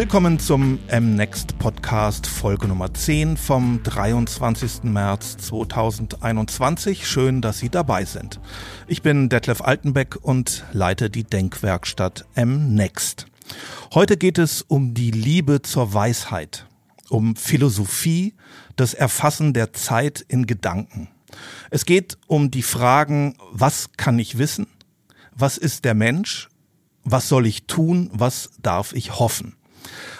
Willkommen zum M-Next Podcast Folge Nummer 10 vom 23. März 2021. Schön, dass Sie dabei sind. Ich bin Detlef Altenbeck und leite die Denkwerkstatt M-Next. Heute geht es um die Liebe zur Weisheit, um Philosophie, das Erfassen der Zeit in Gedanken. Es geht um die Fragen, was kann ich wissen? Was ist der Mensch? Was soll ich tun? Was darf ich hoffen?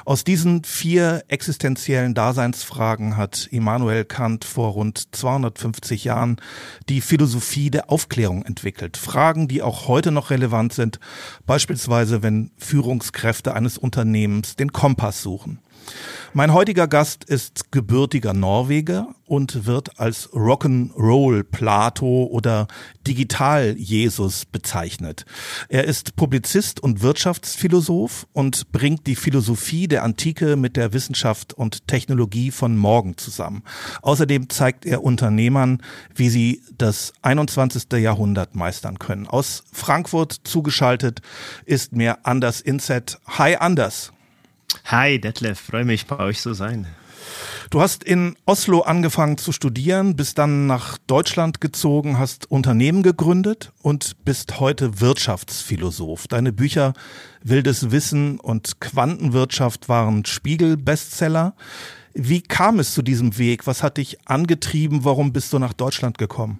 Aus diesen vier existenziellen Daseinsfragen hat Immanuel Kant vor rund 250 Jahren die Philosophie der Aufklärung entwickelt. Fragen, die auch heute noch relevant sind, beispielsweise wenn Führungskräfte eines Unternehmens den Kompass suchen. Mein heutiger Gast ist gebürtiger Norweger und wird als Rock'n'Roll Plato oder Digital Jesus bezeichnet. Er ist Publizist und Wirtschaftsphilosoph und bringt die Philosophie der Antike mit der Wissenschaft und Technologie von morgen zusammen. Außerdem zeigt er Unternehmern, wie sie das 21. Jahrhundert meistern können. Aus Frankfurt zugeschaltet ist mir Anders Inset. Hi Anders. Hi Detlef, freue mich bei euch zu sein. Du hast in Oslo angefangen zu studieren, bist dann nach Deutschland gezogen, hast Unternehmen gegründet und bist heute Wirtschaftsphilosoph. Deine Bücher Wildes Wissen und Quantenwirtschaft waren Spiegel-Bestseller. Wie kam es zu diesem Weg? Was hat dich angetrieben? Warum bist du nach Deutschland gekommen?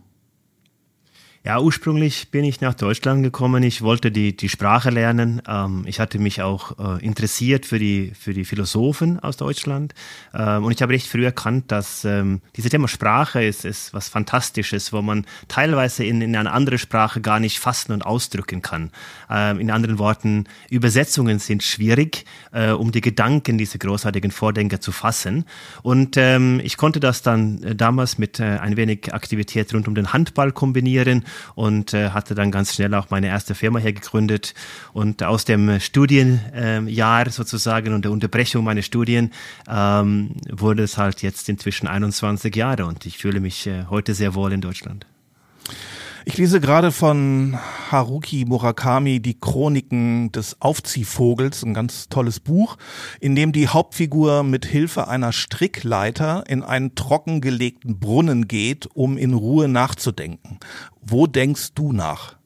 Ja, ursprünglich bin ich nach Deutschland gekommen. Ich wollte die, die Sprache lernen. Ähm, ich hatte mich auch äh, interessiert für die, für die Philosophen aus Deutschland. Ähm, und ich habe recht früh erkannt, dass ähm, dieses Thema Sprache ist, ist was Fantastisches, wo man teilweise in, in eine andere Sprache gar nicht fassen und ausdrücken kann. Ähm, in anderen Worten, Übersetzungen sind schwierig, äh, um die Gedanken dieser großartigen Vordenker zu fassen. Und ähm, ich konnte das dann äh, damals mit äh, ein wenig Aktivität rund um den Handball kombinieren und äh, hatte dann ganz schnell auch meine erste Firma hier gegründet. Und aus dem Studienjahr äh, sozusagen und der Unterbrechung meiner Studien ähm, wurde es halt jetzt inzwischen 21 Jahre und ich fühle mich äh, heute sehr wohl in Deutschland. Ich lese gerade von Haruki Murakami die Chroniken des Aufziehvogels, ein ganz tolles Buch, in dem die Hauptfigur mit Hilfe einer Strickleiter in einen trockengelegten Brunnen geht, um in Ruhe nachzudenken. Wo denkst du nach?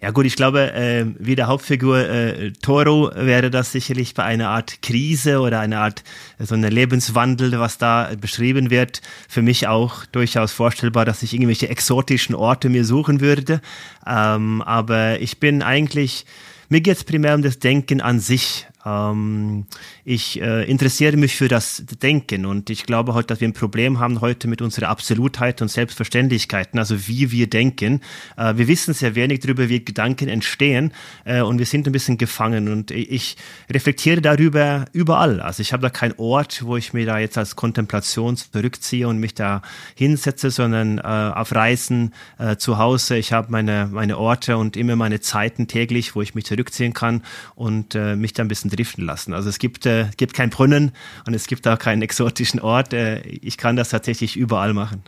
Ja gut, ich glaube, äh, wie der Hauptfigur äh, Toro wäre das sicherlich bei einer Art Krise oder einer Art äh, so einer Lebenswandel, was da beschrieben wird, für mich auch durchaus vorstellbar, dass ich irgendwelche exotischen Orte mir suchen würde. Ähm, aber ich bin eigentlich, mir geht es primär um das Denken an sich. Ähm, ich äh, interessiere mich für das Denken und ich glaube heute, dass wir ein Problem haben heute mit unserer Absolutheit und Selbstverständlichkeiten, also wie wir denken. Äh, wir wissen sehr wenig darüber, wie Gedanken entstehen äh, und wir sind ein bisschen gefangen und ich reflektiere darüber überall. Also ich habe da keinen Ort, wo ich mir da jetzt als Kontemplation zurückziehe und mich da hinsetze, sondern äh, auf Reisen äh, zu Hause. Ich habe meine, meine Orte und immer meine Zeiten täglich, wo ich mich zurückziehen kann und äh, mich da ein bisschen driften lassen. Also es gibt, äh, gibt keinen Brunnen und es gibt auch keinen exotischen Ort. Äh, ich kann das tatsächlich überall machen.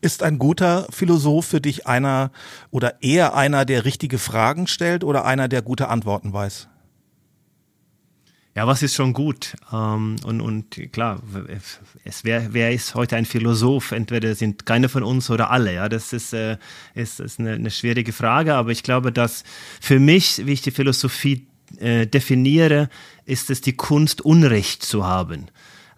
Ist ein guter Philosoph für dich einer oder eher einer, der richtige Fragen stellt oder einer, der gute Antworten weiß? Ja, was ist schon gut? Ähm, und, und klar, es wer, wer ist heute ein Philosoph? Entweder sind keine von uns oder alle. Ja, das ist, äh, ist, ist eine, eine schwierige Frage, aber ich glaube, dass für mich, wie ich die Philosophie äh, definiere, ist es die Kunst, Unrecht zu haben.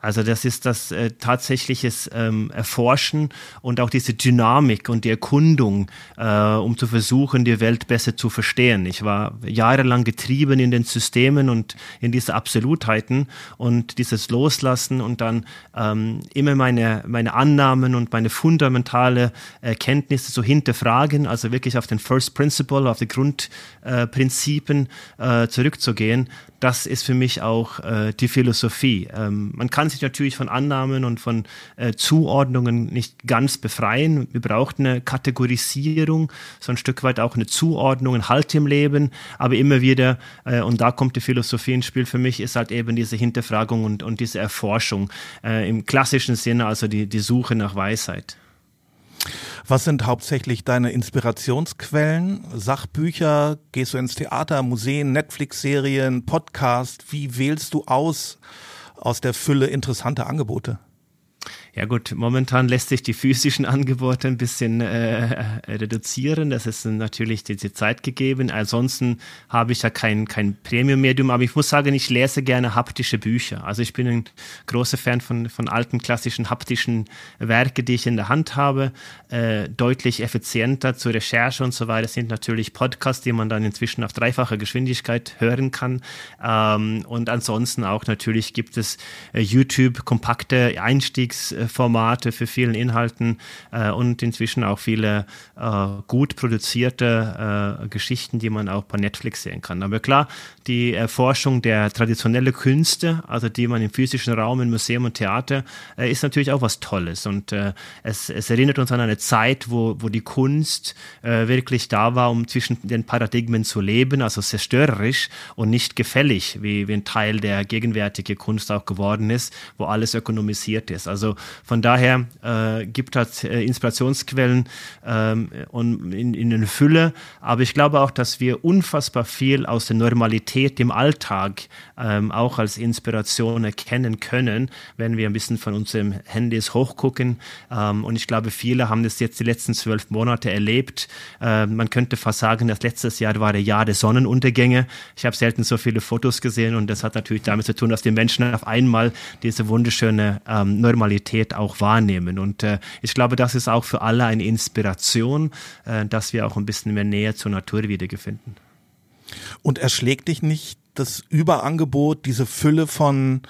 Also das ist das äh, tatsächliches ähm, Erforschen und auch diese Dynamik und die Erkundung, äh, um zu versuchen, die Welt besser zu verstehen. Ich war jahrelang getrieben in den Systemen und in diese Absolutheiten und dieses Loslassen und dann ähm, immer meine, meine Annahmen und meine fundamentale Erkenntnisse zu hinterfragen, also wirklich auf den First Principle, auf die Grundprinzipien äh, zurückzugehen das ist für mich auch äh, die Philosophie. Ähm, man kann sich natürlich von Annahmen und von äh, Zuordnungen nicht ganz befreien. Wir brauchen eine Kategorisierung, so ein Stück weit auch eine Zuordnung, ein Halt im Leben, aber immer wieder, äh, und da kommt die Philosophie ins Spiel für mich, ist halt eben diese Hinterfragung und, und diese Erforschung äh, im klassischen Sinne, also die, die Suche nach Weisheit. Was sind hauptsächlich deine Inspirationsquellen? Sachbücher? Gehst du ins Theater, Museen, Netflix-Serien, Podcast? Wie wählst du aus aus der Fülle interessanter Angebote? Ja gut, momentan lässt sich die physischen Angebote ein bisschen äh, reduzieren. Das ist natürlich diese Zeit gegeben. Ansonsten habe ich ja kein, kein Premium-Medium, aber ich muss sagen, ich lese gerne haptische Bücher. Also ich bin ein großer Fan von, von alten klassischen haptischen Werke, die ich in der Hand habe. Äh, deutlich effizienter zur Recherche und so weiter sind natürlich Podcasts, die man dann inzwischen auf dreifacher Geschwindigkeit hören kann. Ähm, und ansonsten auch natürlich gibt es äh, YouTube kompakte Einstiegs Formate für vielen Inhalten äh, und inzwischen auch viele äh, gut produzierte äh, Geschichten, die man auch bei Netflix sehen kann. Aber klar, die Erforschung der traditionellen Künste, also die man im physischen Raum, im Museum und Theater, äh, ist natürlich auch was Tolles. Und äh, es, es, erinnert uns an eine Zeit, wo, wo die Kunst äh, wirklich da war, um zwischen den Paradigmen zu leben, also zerstörerisch und nicht gefällig, wie, wie ein Teil der gegenwärtigen Kunst auch geworden ist, wo alles ökonomisiert ist. Also von daher äh, gibt es äh, Inspirationsquellen ähm, und in, in eine Fülle. Aber ich glaube auch, dass wir unfassbar viel aus der Normalität im Alltag ähm, auch als Inspiration erkennen können, wenn wir ein bisschen von unseren Handys hochgucken. Ähm, und ich glaube, viele haben das jetzt die letzten zwölf Monate erlebt. Ähm, man könnte fast sagen, dass letztes Jahr war der Jahr der Sonnenuntergänge. Ich habe selten so viele Fotos gesehen und das hat natürlich damit zu tun, dass die Menschen auf einmal diese wunderschöne ähm, Normalität auch wahrnehmen. Und äh, ich glaube, das ist auch für alle eine Inspiration, äh, dass wir auch ein bisschen mehr Nähe zur Natur wiedergefinden. Und erschlägt dich nicht das Überangebot, diese Fülle von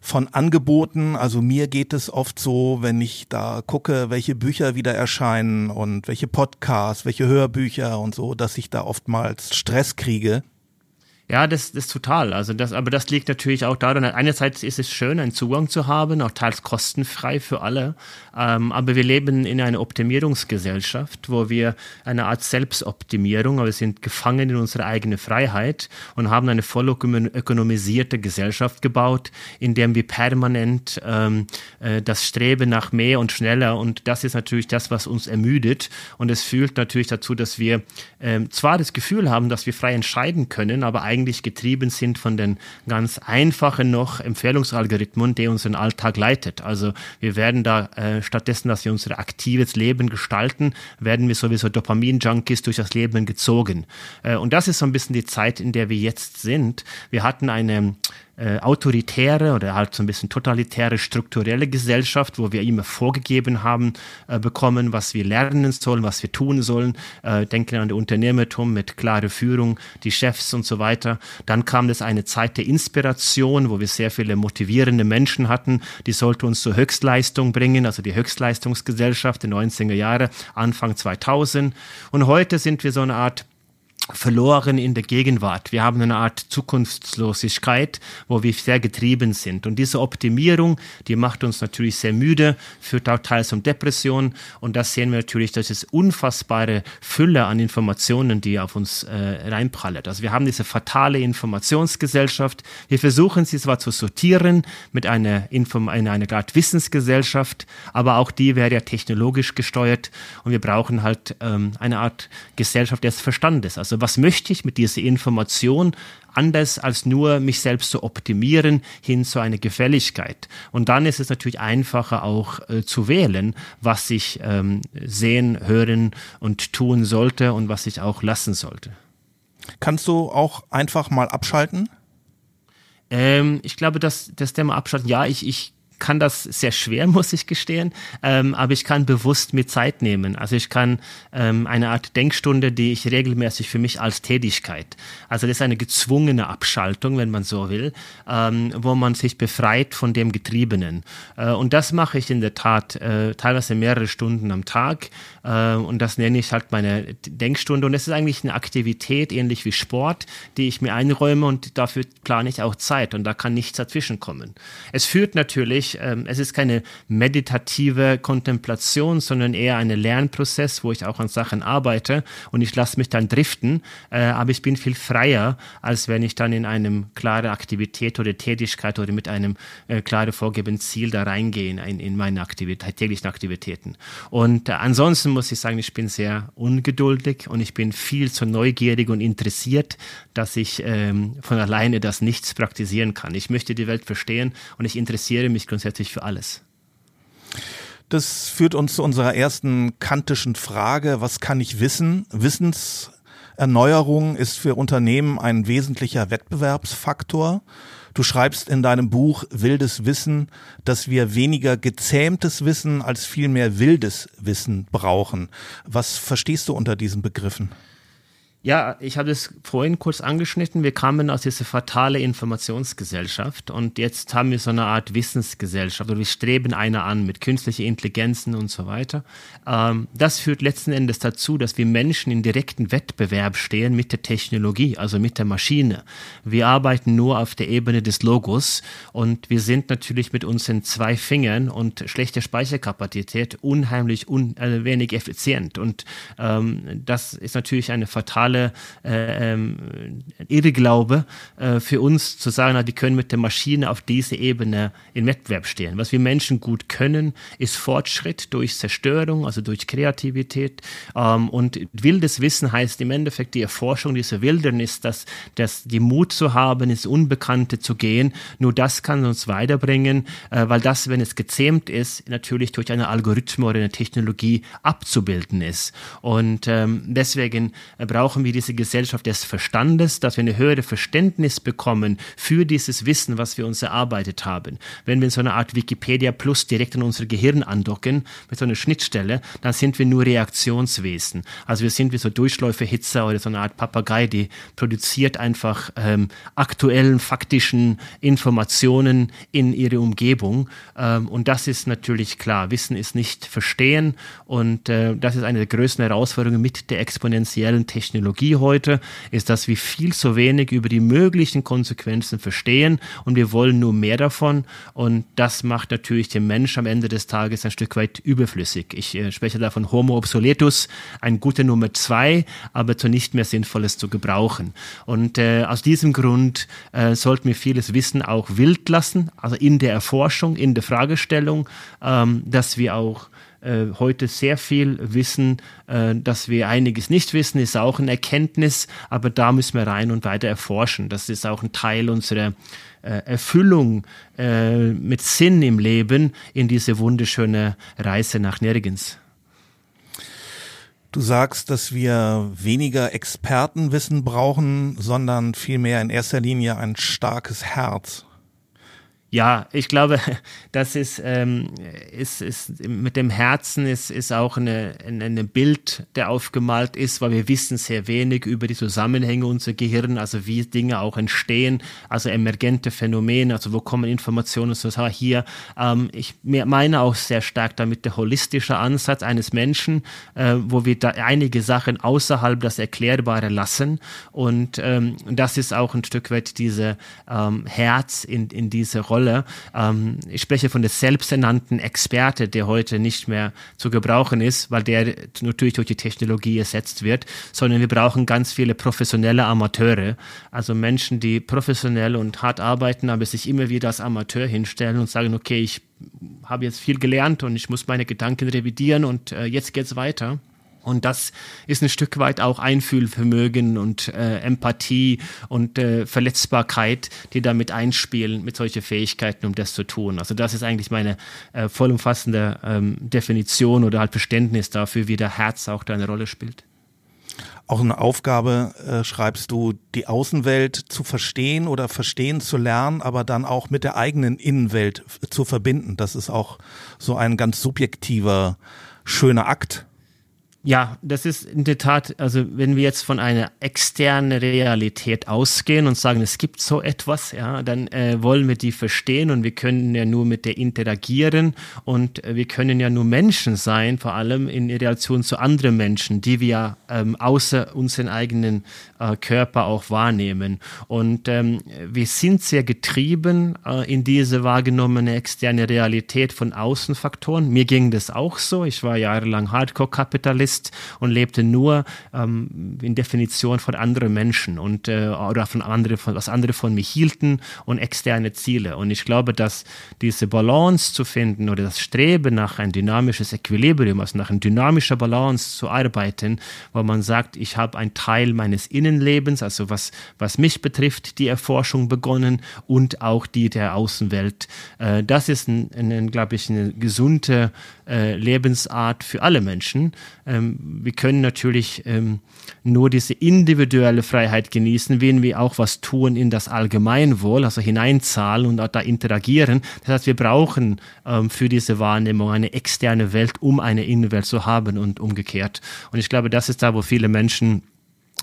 von Angeboten. Also mir geht es oft so, wenn ich da gucke, welche Bücher wieder erscheinen und welche Podcasts, welche Hörbücher und so, dass ich da oftmals Stress kriege. Ja, das, das total. Also das, aber das liegt natürlich auch daran, einerseits ist es schön, einen Zugang zu haben, auch teils kostenfrei für alle. Ähm, aber wir leben in einer Optimierungsgesellschaft, wo wir eine Art Selbstoptimierung, aber wir sind gefangen in unserer eigenen Freiheit und haben eine voll ökonomisierte Gesellschaft gebaut, in der wir permanent ähm, äh, das Streben nach mehr und schneller und das ist natürlich das, was uns ermüdet und es führt natürlich dazu, dass wir ähm, zwar das Gefühl haben, dass wir frei entscheiden können, aber eigentlich eigentlich getrieben sind von den ganz einfachen noch Empfehlungsalgorithmen, die unseren Alltag leitet. Also wir werden da äh, stattdessen, dass wir unser aktives Leben gestalten, werden wir sowieso Dopamin-Junkies durch das Leben gezogen. Äh, und das ist so ein bisschen die Zeit, in der wir jetzt sind. Wir hatten eine äh, autoritäre oder halt so ein bisschen totalitäre strukturelle Gesellschaft, wo wir immer vorgegeben haben, äh, bekommen, was wir lernen sollen, was wir tun sollen. Äh, denken an das Unternehmertum mit klarer Führung, die Chefs und so weiter. Dann kam es eine Zeit der Inspiration, wo wir sehr viele motivierende Menschen hatten, die sollte uns zur Höchstleistung bringen, also die Höchstleistungsgesellschaft der 90er Jahre, Anfang 2000. Und heute sind wir so eine Art verloren in der Gegenwart. Wir haben eine Art Zukunftslosigkeit, wo wir sehr getrieben sind. Und diese Optimierung, die macht uns natürlich sehr müde, führt auch teils um Depression. Und das sehen wir natürlich, das ist unfassbare Fülle an Informationen, die auf uns äh, reinprallt. Also wir haben diese fatale Informationsgesellschaft. Wir versuchen sie zwar zu sortieren mit einer, Inform einer, einer Art Wissensgesellschaft, aber auch die wäre ja technologisch gesteuert. Und wir brauchen halt ähm, eine Art Gesellschaft des Verstandes. Also was möchte ich mit dieser Information anders als nur mich selbst zu optimieren hin zu einer Gefälligkeit. Und dann ist es natürlich einfacher auch äh, zu wählen, was ich ähm, sehen, hören und tun sollte und was ich auch lassen sollte. Kannst du auch einfach mal abschalten? Ähm, ich glaube, dass das Thema Abschalten, ja, ich, ich kann das sehr schwer, muss ich gestehen, ähm, aber ich kann bewusst mir Zeit nehmen. Also ich kann ähm, eine Art Denkstunde, die ich regelmäßig für mich als Tätigkeit, also das ist eine gezwungene Abschaltung, wenn man so will, ähm, wo man sich befreit von dem Getriebenen. Äh, und das mache ich in der Tat äh, teilweise mehrere Stunden am Tag äh, und das nenne ich halt meine Denkstunde und es ist eigentlich eine Aktivität, ähnlich wie Sport, die ich mir einräume und dafür plane ich auch Zeit und da kann nichts dazwischen kommen. Es führt natürlich natürlich, ähm, es ist keine meditative Kontemplation, sondern eher ein Lernprozess, wo ich auch an Sachen arbeite und ich lasse mich dann driften, äh, aber ich bin viel freier, als wenn ich dann in einem klare Aktivität oder Tätigkeit oder mit einem äh, klare vorgegebenen Ziel da reingehe in, in meine Aktivität, täglichen Aktivitäten. Und äh, ansonsten muss ich sagen, ich bin sehr ungeduldig und ich bin viel zu neugierig und interessiert, dass ich ähm, von alleine das nichts praktizieren kann. Ich möchte die Welt verstehen und ich interessiere mich grundsätzlich für alles. Das führt uns zu unserer ersten kantischen Frage. Was kann ich wissen? Wissenserneuerung ist für Unternehmen ein wesentlicher Wettbewerbsfaktor. Du schreibst in deinem Buch Wildes Wissen, dass wir weniger gezähmtes Wissen als vielmehr wildes Wissen brauchen. Was verstehst du unter diesen Begriffen? Ja, ich habe es vorhin kurz angeschnitten. Wir kamen aus dieser fatale Informationsgesellschaft und jetzt haben wir so eine Art Wissensgesellschaft oder wir streben einer an mit künstlicher Intelligenzen und so weiter. Ähm, das führt letzten Endes dazu, dass wir Menschen in direkten Wettbewerb stehen mit der Technologie, also mit der Maschine. Wir arbeiten nur auf der Ebene des Logos und wir sind natürlich mit unseren zwei Fingern und schlechter Speicherkapazität unheimlich un äh, wenig effizient und ähm, das ist natürlich eine fatale totale äh, ähm, Irrglaube äh, für uns zu sagen, na, die können mit der Maschine auf diese Ebene in Wettbewerb stehen. Was wir Menschen gut können, ist Fortschritt durch Zerstörung, also durch Kreativität. Ähm, und wildes Wissen heißt im Endeffekt die Erforschung dieser Wildernis, dass, dass die Mut zu haben, ins Unbekannte zu gehen. Nur das kann uns weiterbringen, äh, weil das, wenn es gezähmt ist, natürlich durch eine Algorithmus oder eine Technologie abzubilden ist. Und ähm, deswegen brauchen brauchen wir diese Gesellschaft des Verstandes, dass wir eine höhere Verständnis bekommen für dieses Wissen, was wir uns erarbeitet haben. Wenn wir so eine Art Wikipedia Plus direkt an unser Gehirn andocken, mit so einer Schnittstelle, dann sind wir nur Reaktionswesen. Also wir sind wie so Durchläuferhitzer oder so eine Art Papagei, die produziert einfach ähm, aktuellen, faktischen Informationen in ihre Umgebung. Ähm, und das ist natürlich klar. Wissen ist nicht verstehen und äh, das ist eine der größten Herausforderungen mit der exponentiellen Technologie. Technologie heute, ist, dass wir viel zu wenig über die möglichen Konsequenzen verstehen und wir wollen nur mehr davon und das macht natürlich den Mensch am Ende des Tages ein Stück weit überflüssig. Ich äh, spreche da von Homo obsoletus, ein guter Nummer zwei, aber zu nicht mehr Sinnvolles zu gebrauchen. Und äh, aus diesem Grund äh, sollten wir vieles Wissen auch wild lassen, also in der Erforschung, in der Fragestellung, ähm, dass wir auch äh, heute sehr viel wissen, äh, dass wir einiges nicht wissen, ist auch eine Erkenntnis, aber da müssen wir rein und weiter erforschen. Das ist auch ein Teil unserer äh, Erfüllung äh, mit Sinn im Leben in diese wunderschöne Reise nach nirgends. Du sagst, dass wir weniger Expertenwissen brauchen, sondern vielmehr in erster Linie ein starkes Herz. Ja, ich glaube, das ist, ähm, ist, ist mit dem Herzen ist, ist auch eine, eine Bild, der aufgemalt ist, weil wir wissen sehr wenig über die Zusammenhänge unserer Gehirn, also wie Dinge auch entstehen, also emergente Phänomene, also wo kommen Informationen so hier. Ähm, ich meine auch sehr stark damit der holistische Ansatz eines Menschen, äh, wo wir da einige Sachen außerhalb das Erklärbare lassen und ähm, das ist auch ein Stück weit diese ähm, Herz in, in diese Rolle Rolle. Ähm, ich spreche von der selbsternannten Experte, der heute nicht mehr zu gebrauchen ist, weil der natürlich durch die Technologie ersetzt wird, sondern wir brauchen ganz viele professionelle Amateure, also Menschen, die professionell und hart arbeiten, aber sich immer wieder als Amateur hinstellen und sagen, okay, ich habe jetzt viel gelernt und ich muss meine Gedanken revidieren und äh, jetzt geht's weiter. Und das ist ein Stück weit auch Einfühlvermögen und äh, Empathie und äh, Verletzbarkeit, die damit einspielen mit solchen Fähigkeiten, um das zu tun. Also das ist eigentlich meine äh, vollumfassende ähm, Definition oder halt Verständnis dafür, wie der Herz auch da eine Rolle spielt. Auch eine Aufgabe äh, schreibst du, die Außenwelt zu verstehen oder verstehen zu lernen, aber dann auch mit der eigenen Innenwelt zu verbinden. Das ist auch so ein ganz subjektiver, schöner Akt Ja, das ist in der Tat, also wenn wir jetzt von einer externen Realität ausgehen und sagen, es gibt so etwas, ja, dann äh, wollen wir die verstehen und wir können ja nur mit der interagieren und äh, wir können ja nur Menschen sein, vor allem in Relation zu anderen Menschen, die wir ähm, außer unseren eigenen äh, Körper auch wahrnehmen. Und ähm, wir sind sehr getrieben äh, in diese wahrgenommene externe Realität von Außenfaktoren. Mir ging das auch so. Ich war jahrelang Hardcore-Kapitalist Christ und lebte nur ähm, in Definition von anderen Menschen und äh, oder von andere, von, was andere von mir hielten und externe Ziele. Und ich glaube, dass diese Balance zu finden oder das Streben nach ein dynamisches Equilibrium, also nach einer dynamischen Balance zu arbeiten, wo man sagt, ich habe einen Teil meines Innenlebens, also was, was mich betrifft, die Erforschung begonnen und auch die der Außenwelt. Äh, das ist, ein, ein, glaube ich, eine gesunde äh, Lebensart für alle Menschen. Ähm, wir können natürlich ähm, nur diese individuelle Freiheit genießen, wenn wir auch was tun in das Allgemeinwohl, also hineinzahlen und auch da interagieren. Das heißt, wir brauchen ähm, für diese Wahrnehmung eine externe Welt, um eine Innenwelt zu haben und umgekehrt. Und ich glaube, das ist da, wo viele Menschen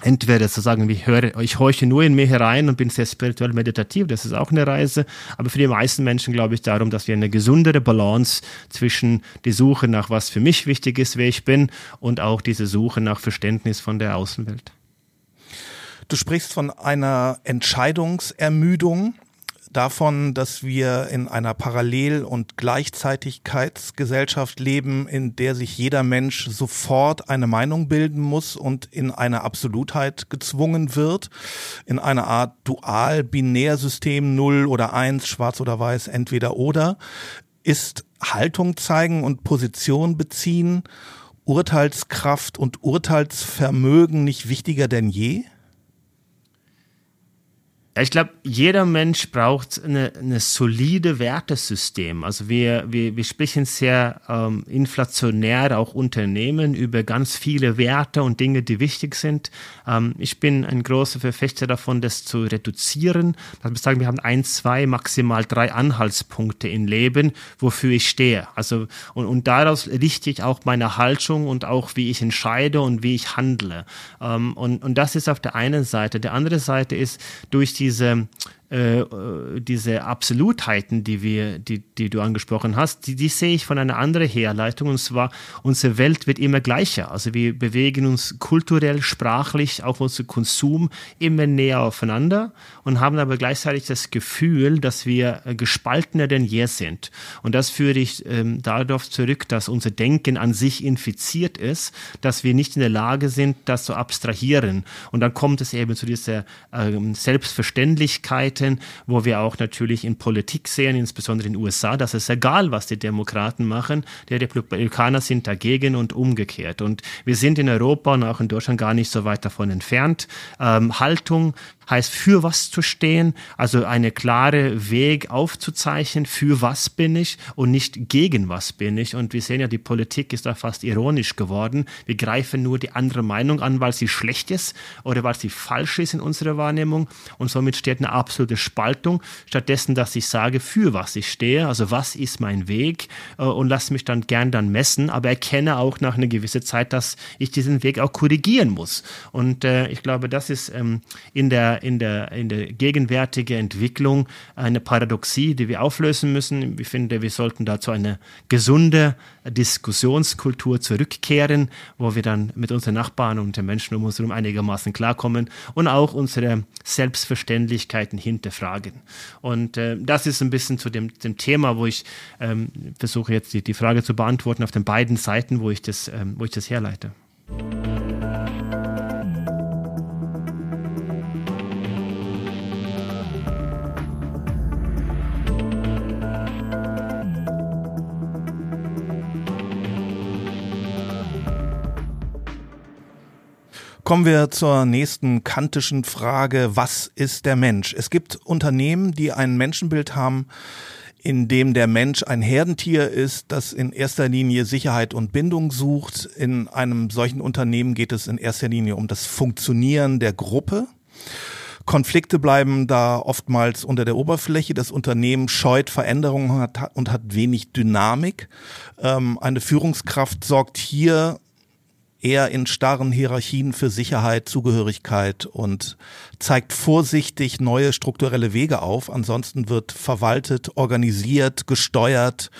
entweder zu sagen, ich höre, ich horche nur in mir herein und bin sehr spirituell meditativ, das ist auch eine Reise, aber für die meisten Menschen glaube ich darum, dass wir eine gesundere Balance zwischen die Suche nach was für mich wichtig ist, wer ich bin und auch diese Suche nach Verständnis von der Außenwelt. Du sprichst von einer Entscheidungsermüdung davon, dass wir in einer Parallel- und Gleichzeitigkeitsgesellschaft leben, in der sich jeder Mensch sofort eine Meinung bilden muss und in eine Absolutheit gezwungen wird, in eine Art Dual-Binärsystem 0 oder 1, schwarz oder weiß, entweder oder, ist Haltung zeigen und Position beziehen, Urteilskraft und Urteilsvermögen nicht wichtiger denn je? Ich glaube, jeder Mensch braucht eine, eine solide Wertesystem. Also wir, wir, wir sprechen sehr ähm, inflationär auch Unternehmen über ganz viele Werte und Dinge, die wichtig sind. Ähm, ich bin ein großer Verfechter davon, das zu reduzieren. Also wir sagen, wir haben ein, zwei, maximal drei Anhaltspunkte im Leben, wofür ich stehe. Also und, und daraus richte ich auch meine Haltung und auch wie ich entscheide und wie ich handle. Ähm, und, und das ist auf der einen Seite. Der andere Seite ist durch die diese um, äh, diese Absolutheiten, die wir, die, die du angesprochen hast, die, die sehe ich von einer anderen Herleitung. Und zwar, unsere Welt wird immer gleicher. Also wir bewegen uns kulturell, sprachlich, auch unser Konsum immer näher aufeinander und haben aber gleichzeitig das Gefühl, dass wir gespaltener denn je sind. Und das führe ich ähm, darauf zurück, dass unser Denken an sich infiziert ist, dass wir nicht in der Lage sind, das zu abstrahieren. Und dann kommt es eben zu dieser ähm, Selbstverständlichkeit, Seiten, wo wir auch natürlich in Politik sehen, insbesondere in den USA, dass es egal, was die Demokraten machen, die Republikaner sind dagegen und umgekehrt. Und wir sind in Europa und auch in Deutschland gar nicht so weit davon entfernt. Ähm, Haltung heißt für was zu stehen, also eine klare Weg aufzuzeichnen, für was bin ich und nicht gegen was bin ich. Und wir sehen ja, die Politik ist da fast ironisch geworden. Wir greifen nur die andere Meinung an, weil sie schlecht ist oder weil sie falsch ist in unserer Wahrnehmung. Und somit steht eine absolute Spaltung, stattdessen, dass ich sage, für was ich stehe, also was ist mein Weg äh, und lasse mich dann gern dann messen, aber erkenne auch nach einer gewissen Zeit, dass ich diesen Weg auch korrigieren muss. Und äh, ich glaube, das ist ähm, in der in der, in der gegenwärtigen Entwicklung eine Paradoxie, die wir auflösen müssen. Ich finde, wir sollten dazu eine gesunde Diskussionskultur zurückkehren, wo wir dann mit unseren Nachbarn und den Menschen um uns herum einigermaßen klarkommen und auch unsere Selbstverständlichkeiten hinterfragen. Und äh, das ist ein bisschen zu dem, dem Thema, wo ich ähm, versuche jetzt die, die Frage zu beantworten auf den beiden Seiten, wo ich das, ähm, wo ich das herleite. Kommen wir zur nächsten kantischen Frage. Was ist der Mensch? Es gibt Unternehmen, die ein Menschenbild haben, in dem der Mensch ein Herdentier ist, das in erster Linie Sicherheit und Bindung sucht. In einem solchen Unternehmen geht es in erster Linie um das Funktionieren der Gruppe. Konflikte bleiben da oftmals unter der Oberfläche. Das Unternehmen scheut Veränderungen und hat wenig Dynamik. Ähm, eine Führungskraft sorgt hier eher in starren Hierarchien für Sicherheit, Zugehörigkeit und zeigt vorsichtig neue strukturelle Wege auf. Ansonsten wird verwaltet, organisiert, gesteuert,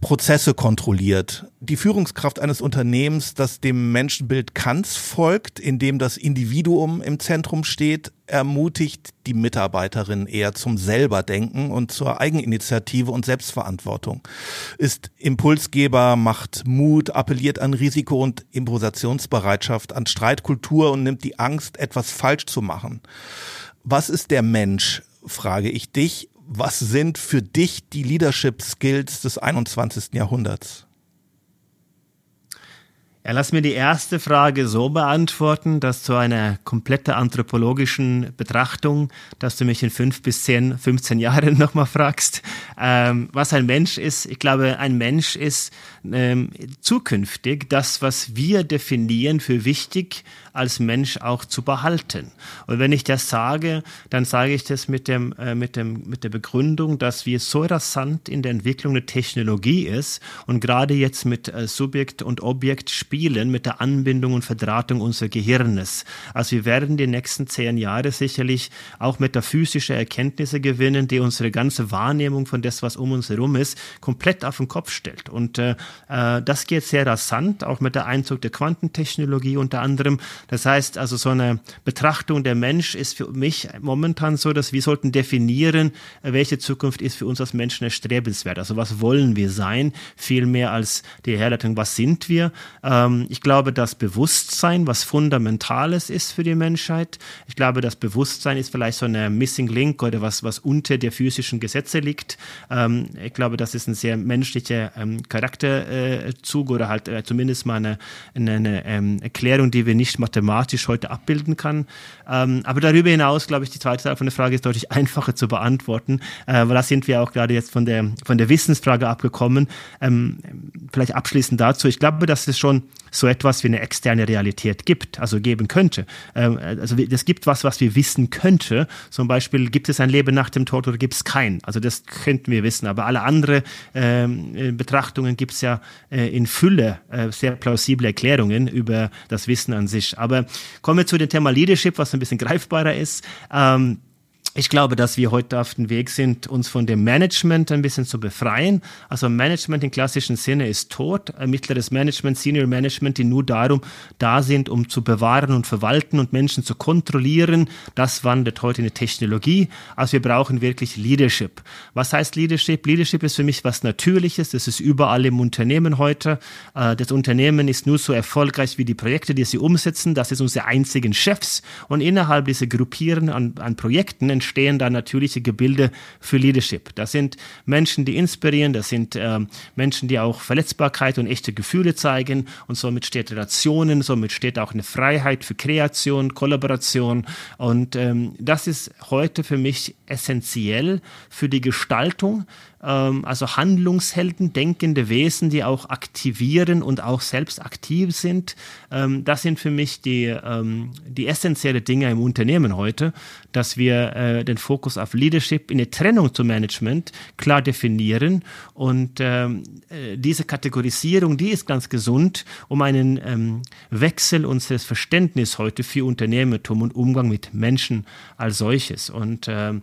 Prozesse kontrolliert. Die Führungskraft eines Unternehmens, das dem Menschenbild Kants folgt, in dem das Individuum im Zentrum steht, ermutigt die Mitarbeiterin eher zum Selberdenken und zur Eigeninitiative und Selbstverantwortung, ist Impulsgeber, macht Mut, appelliert an Risiko und Improvisationsbereitschaft, an Streitkultur und nimmt die Angst, etwas falsch zu machen. Was ist der Mensch, frage ich dich. Was sind für dich die Leadership Skills des 21. Jahrhunderts? Ja, lass mir die erste Frage so beantworten, dass zu einer komplette anthropologischen Betrachtung, dass du mich in fünf bis zehn, 15 Jahren nochmal fragst, ähm, was ein Mensch ist. Ich glaube, ein Mensch ist ähm, zukünftig das, was wir definieren für wichtig als Mensch auch zu behalten. Und wenn ich das sage, dann sage ich das mit, dem, äh, mit, dem, mit der Begründung, dass wir so rasant in der Entwicklung der Technologie ist und gerade jetzt mit äh, Subjekt und Objekt spielen, mit der Anbindung und Verdrahtung unseres Gehirnes. Also wir werden die nächsten zehn Jahre sicherlich auch metaphysische Erkenntnisse gewinnen, die unsere ganze Wahrnehmung von das, was um uns herum ist, komplett auf den Kopf stellt. Und äh, das geht sehr rasant, auch mit der Einzug der Quantentechnologie unter anderem. Das heißt also, so eine Betrachtung der Mensch ist für mich momentan so, dass wir sollten definieren, welche Zukunft ist für uns als Menschen erstrebenswert. Also was wollen wir sein, viel mehr als die Herleitung, was sind wir. Ähm, ich glaube, das Bewusstsein, was Fundamentales ist für die Menschheit. Ich glaube, das Bewusstsein ist vielleicht so eine Missing Link oder was, was unter der physischen Gesetze liegt. Ähm, ich glaube, das ist ein sehr menschlicher ähm, Charakterzug oder halt äh, zumindest mal eine, eine, eine ähm, Erklärung, die wir nicht mathematisch heute abbilden kann. Ähm, aber darüber hinaus, glaube ich, die zweite Teil von der Frage ist deutlich einfacher zu beantworten, äh, weil da sind wir auch gerade jetzt von der, von der Wissensfrage abgekommen. Ähm, vielleicht abschließend dazu. Ich glaube, dass es schon so etwas wie eine externe Realität gibt, also geben könnte. Also es gibt was, was wir wissen könnte. Zum Beispiel gibt es ein Leben nach dem Tod oder gibt es kein. Also das könnten wir wissen. Aber alle andere äh, Betrachtungen gibt es ja äh, in Fülle äh, sehr plausible Erklärungen über das Wissen an sich. Aber kommen wir zu dem Thema Leadership, was ein bisschen greifbarer ist. Ähm, ich glaube, dass wir heute auf dem Weg sind, uns von dem Management ein bisschen zu befreien. Also Management im klassischen Sinne ist tot. Mittleres Management, Senior Management, die nur darum da sind, um zu bewahren und verwalten und Menschen zu kontrollieren. Das wandert heute in die Technologie. Also wir brauchen wirklich Leadership. Was heißt Leadership? Leadership ist für mich was Natürliches. Das ist überall im Unternehmen heute. Äh, das Unternehmen ist nur so erfolgreich wie die Projekte, die sie umsetzen. Das ist unsere einzigen Chefs. Und innerhalb dieser Gruppieren an, an Projekten entstehen da natürliche Gebilde für Leadership. Das sind Menschen, die inspirieren, das sind äh, Menschen, die auch Verletzbarkeit und echte Gefühle zeigen und somit steht Relationen, somit steht auch eine Freiheit für Kreation, Kollaboration und ähm, das ist heute für mich essentiell für die Gestaltung ähm, also Handlungshelden, denkende Wesen, die auch aktivieren und auch selbst aktiv sind. Ähm, das sind für mich die, ähm, die essentielle Dinge im Unternehmen heute, dass wir äh, den Fokus auf Leadership in der Trennung zum Management klar definieren und ähm, äh, diese Kategorisierung, die ist ganz gesund, um einen ähm, Wechsel unseres Verständnisses heute für Unternehmertum und Umgang mit Menschen als solches und ähm,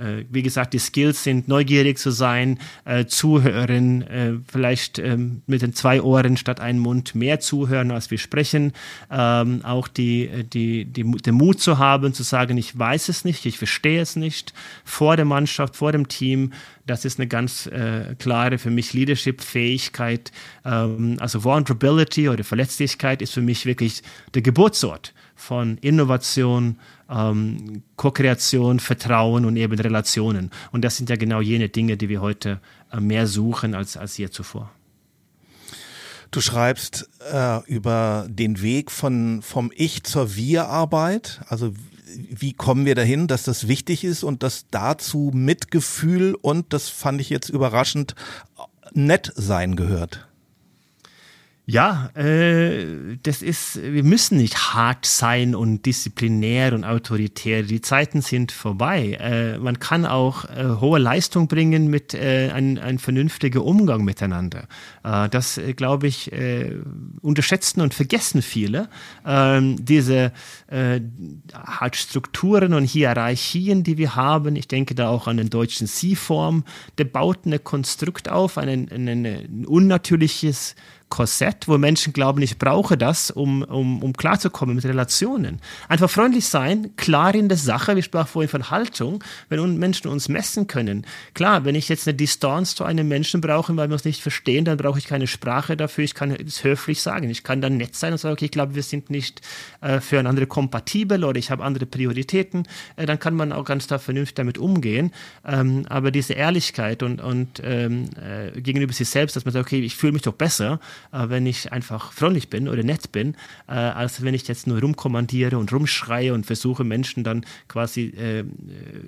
äh, wie gesagt, die Skills sind neugierig zu sein, äh, zuhören, äh, vielleicht ähm, mit den zwei Ohren statt einem Mund mehr zuhören, als wir sprechen. Ähm, auch die, die, die, den Mut zu haben, zu sagen, ich weiß es nicht, ich verstehe es nicht, vor der Mannschaft, vor dem Team. Das ist eine ganz äh, klare für mich Leadership-Fähigkeit. Ähm, also Vulnerability oder Verletzlichkeit ist für mich wirklich der Geburtsort von Innovation, ähm, Co-Kreation, Vertrauen und eben Relationen. Und das sind ja genau jene Dinge, die wir heute äh, mehr suchen als, als je zuvor. Du schreibst äh, über den Weg von vom Ich zur Wir-Arbeit. Also wie kommen wir dahin, dass das wichtig ist und dass dazu Mitgefühl und das fand ich jetzt überraschend nett sein gehört. Ja, äh, das ist, wir müssen nicht hart sein und disziplinär und autoritär. Die Zeiten sind vorbei. Äh, man kann auch äh, hohe Leistung bringen mit äh, einem ein vernünftigen Umgang miteinander. Äh, das, äh, glaube ich, äh, unterschätzen und vergessen viele. Ähm, diese äh, Strukturen und Hierarchien, die wir haben, ich denke da auch an den deutschen Sie-Form, der baut ein Konstrukt auf, ein, ein, ein unnatürliches Korsett, wo Menschen glauben, ich brauche das, um, um, um klarzukommen mit Relationen. Einfach freundlich sein, klar in der Sache, wir sprachen vorhin von Haltung, wenn Menschen uns messen können. Klar, wenn ich jetzt eine Distanz zu einem Menschen brauche, weil wir uns nicht verstehen, dann brauche ich keine Sprache dafür, ich kann es höflich sagen. Ich kann dann nett sein und sagen, okay, ich glaube, wir sind nicht äh, füreinander kompatibel oder ich habe andere Prioritäten, äh, dann kann man auch ganz da vernünftig damit umgehen. Ähm, aber diese Ehrlichkeit und, und ähm, äh, gegenüber sich selbst, dass man sagt, okay, ich fühle mich doch besser, wenn ich einfach freundlich bin oder nett bin, äh, als wenn ich jetzt nur rumkommandiere und rumschreie und versuche, Menschen dann quasi äh,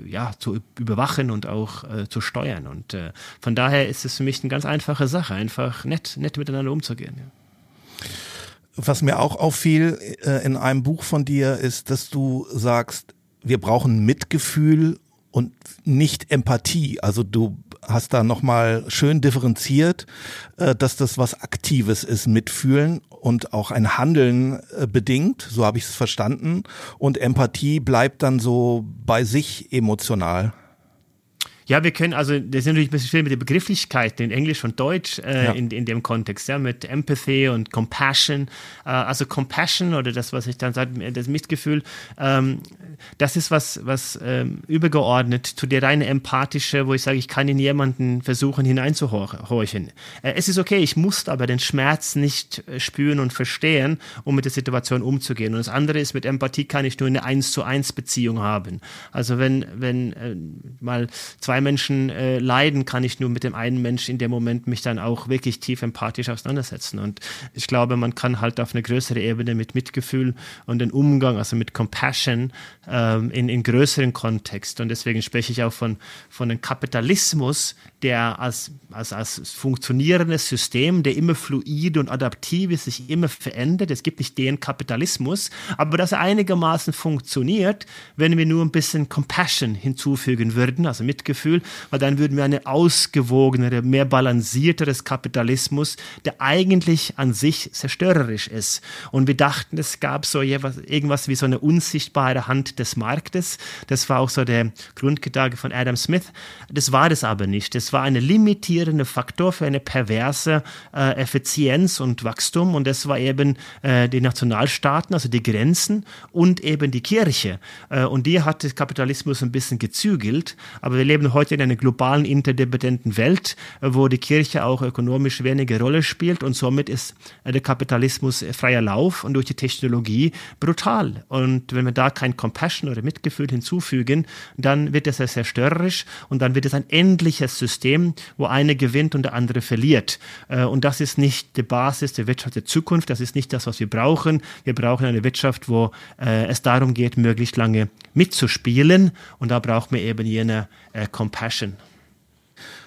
ja, zu überwachen und auch äh, zu steuern. Und äh, von daher ist es für mich eine ganz einfache Sache, einfach nett, nett miteinander umzugehen. Ja. Was mir auch auffiel äh, in einem Buch von dir ist, dass du sagst, wir brauchen Mitgefühl und nicht Empathie. Also du hast da nochmal schön differenziert, äh, dass das was Aktives ist, mitfühlen und auch ein Handeln äh, bedingt, so habe ich es verstanden. Und Empathie bleibt dann so bei sich emotional. Ja, wir können, also das ist natürlich ein bisschen schwierig mit den Begrifflichkeiten in Englisch und Deutsch äh, ja. in, in dem Kontext, ja, mit Empathy und Compassion. Äh, also Compassion oder das, was ich dann sage, das Mitgefühl, ähm, das ist was, was ähm, übergeordnet zu der reine empathische, wo ich sage, ich kann in jemanden versuchen hineinzuhorchen. Äh, es ist okay, ich muss aber den Schmerz nicht äh, spüren und verstehen, um mit der Situation umzugehen. Und das andere ist, mit Empathie kann ich nur eine eins zu eins Beziehung haben. Also wenn, wenn äh, mal zwei Menschen äh, leiden, kann ich nur mit dem einen Menschen in dem Moment mich dann auch wirklich tief empathisch auseinandersetzen. Und ich glaube, man kann halt auf eine größere Ebene mit Mitgefühl und den Umgang, also mit Compassion, ähm, in, in größeren Kontext. Und deswegen spreche ich auch von, von einem Kapitalismus, der als, als, als funktionierendes System, der immer fluid und adaptiv ist, sich immer verändert. Es gibt nicht den Kapitalismus, aber dass er einigermaßen funktioniert, wenn wir nur ein bisschen Compassion hinzufügen würden, also Mitgefühl, weil dann würden wir eine ausgewogenere, mehr balancierteres Kapitalismus, der eigentlich an sich zerstörerisch ist. Und wir dachten, es gab so irgendwas wie so eine unsichtbare Hand des Marktes. Das war auch so der Grundgedanke von Adam Smith. Das war das aber nicht. Das war ein limitierender Faktor für eine perverse äh, Effizienz und Wachstum und das war eben äh, die Nationalstaaten, also die Grenzen und eben die Kirche. Äh, und die hat der Kapitalismus ein bisschen gezügelt, aber wir leben heute in einer globalen, interdependenten Welt, äh, wo die Kirche auch ökonomisch weniger Rolle spielt und somit ist äh, der Kapitalismus freier Lauf und durch die Technologie brutal. Und wenn wir da kein Compassion oder Mitgefühl hinzufügen, dann wird es sehr zerstörerisch und dann wird es ein endliches System wo eine gewinnt und der andere verliert. Äh, und das ist nicht die Basis der Wirtschaft der Zukunft. Das ist nicht das, was wir brauchen. Wir brauchen eine Wirtschaft, wo äh, es darum geht, möglichst lange mitzuspielen. Und da braucht man eben jene äh, Compassion.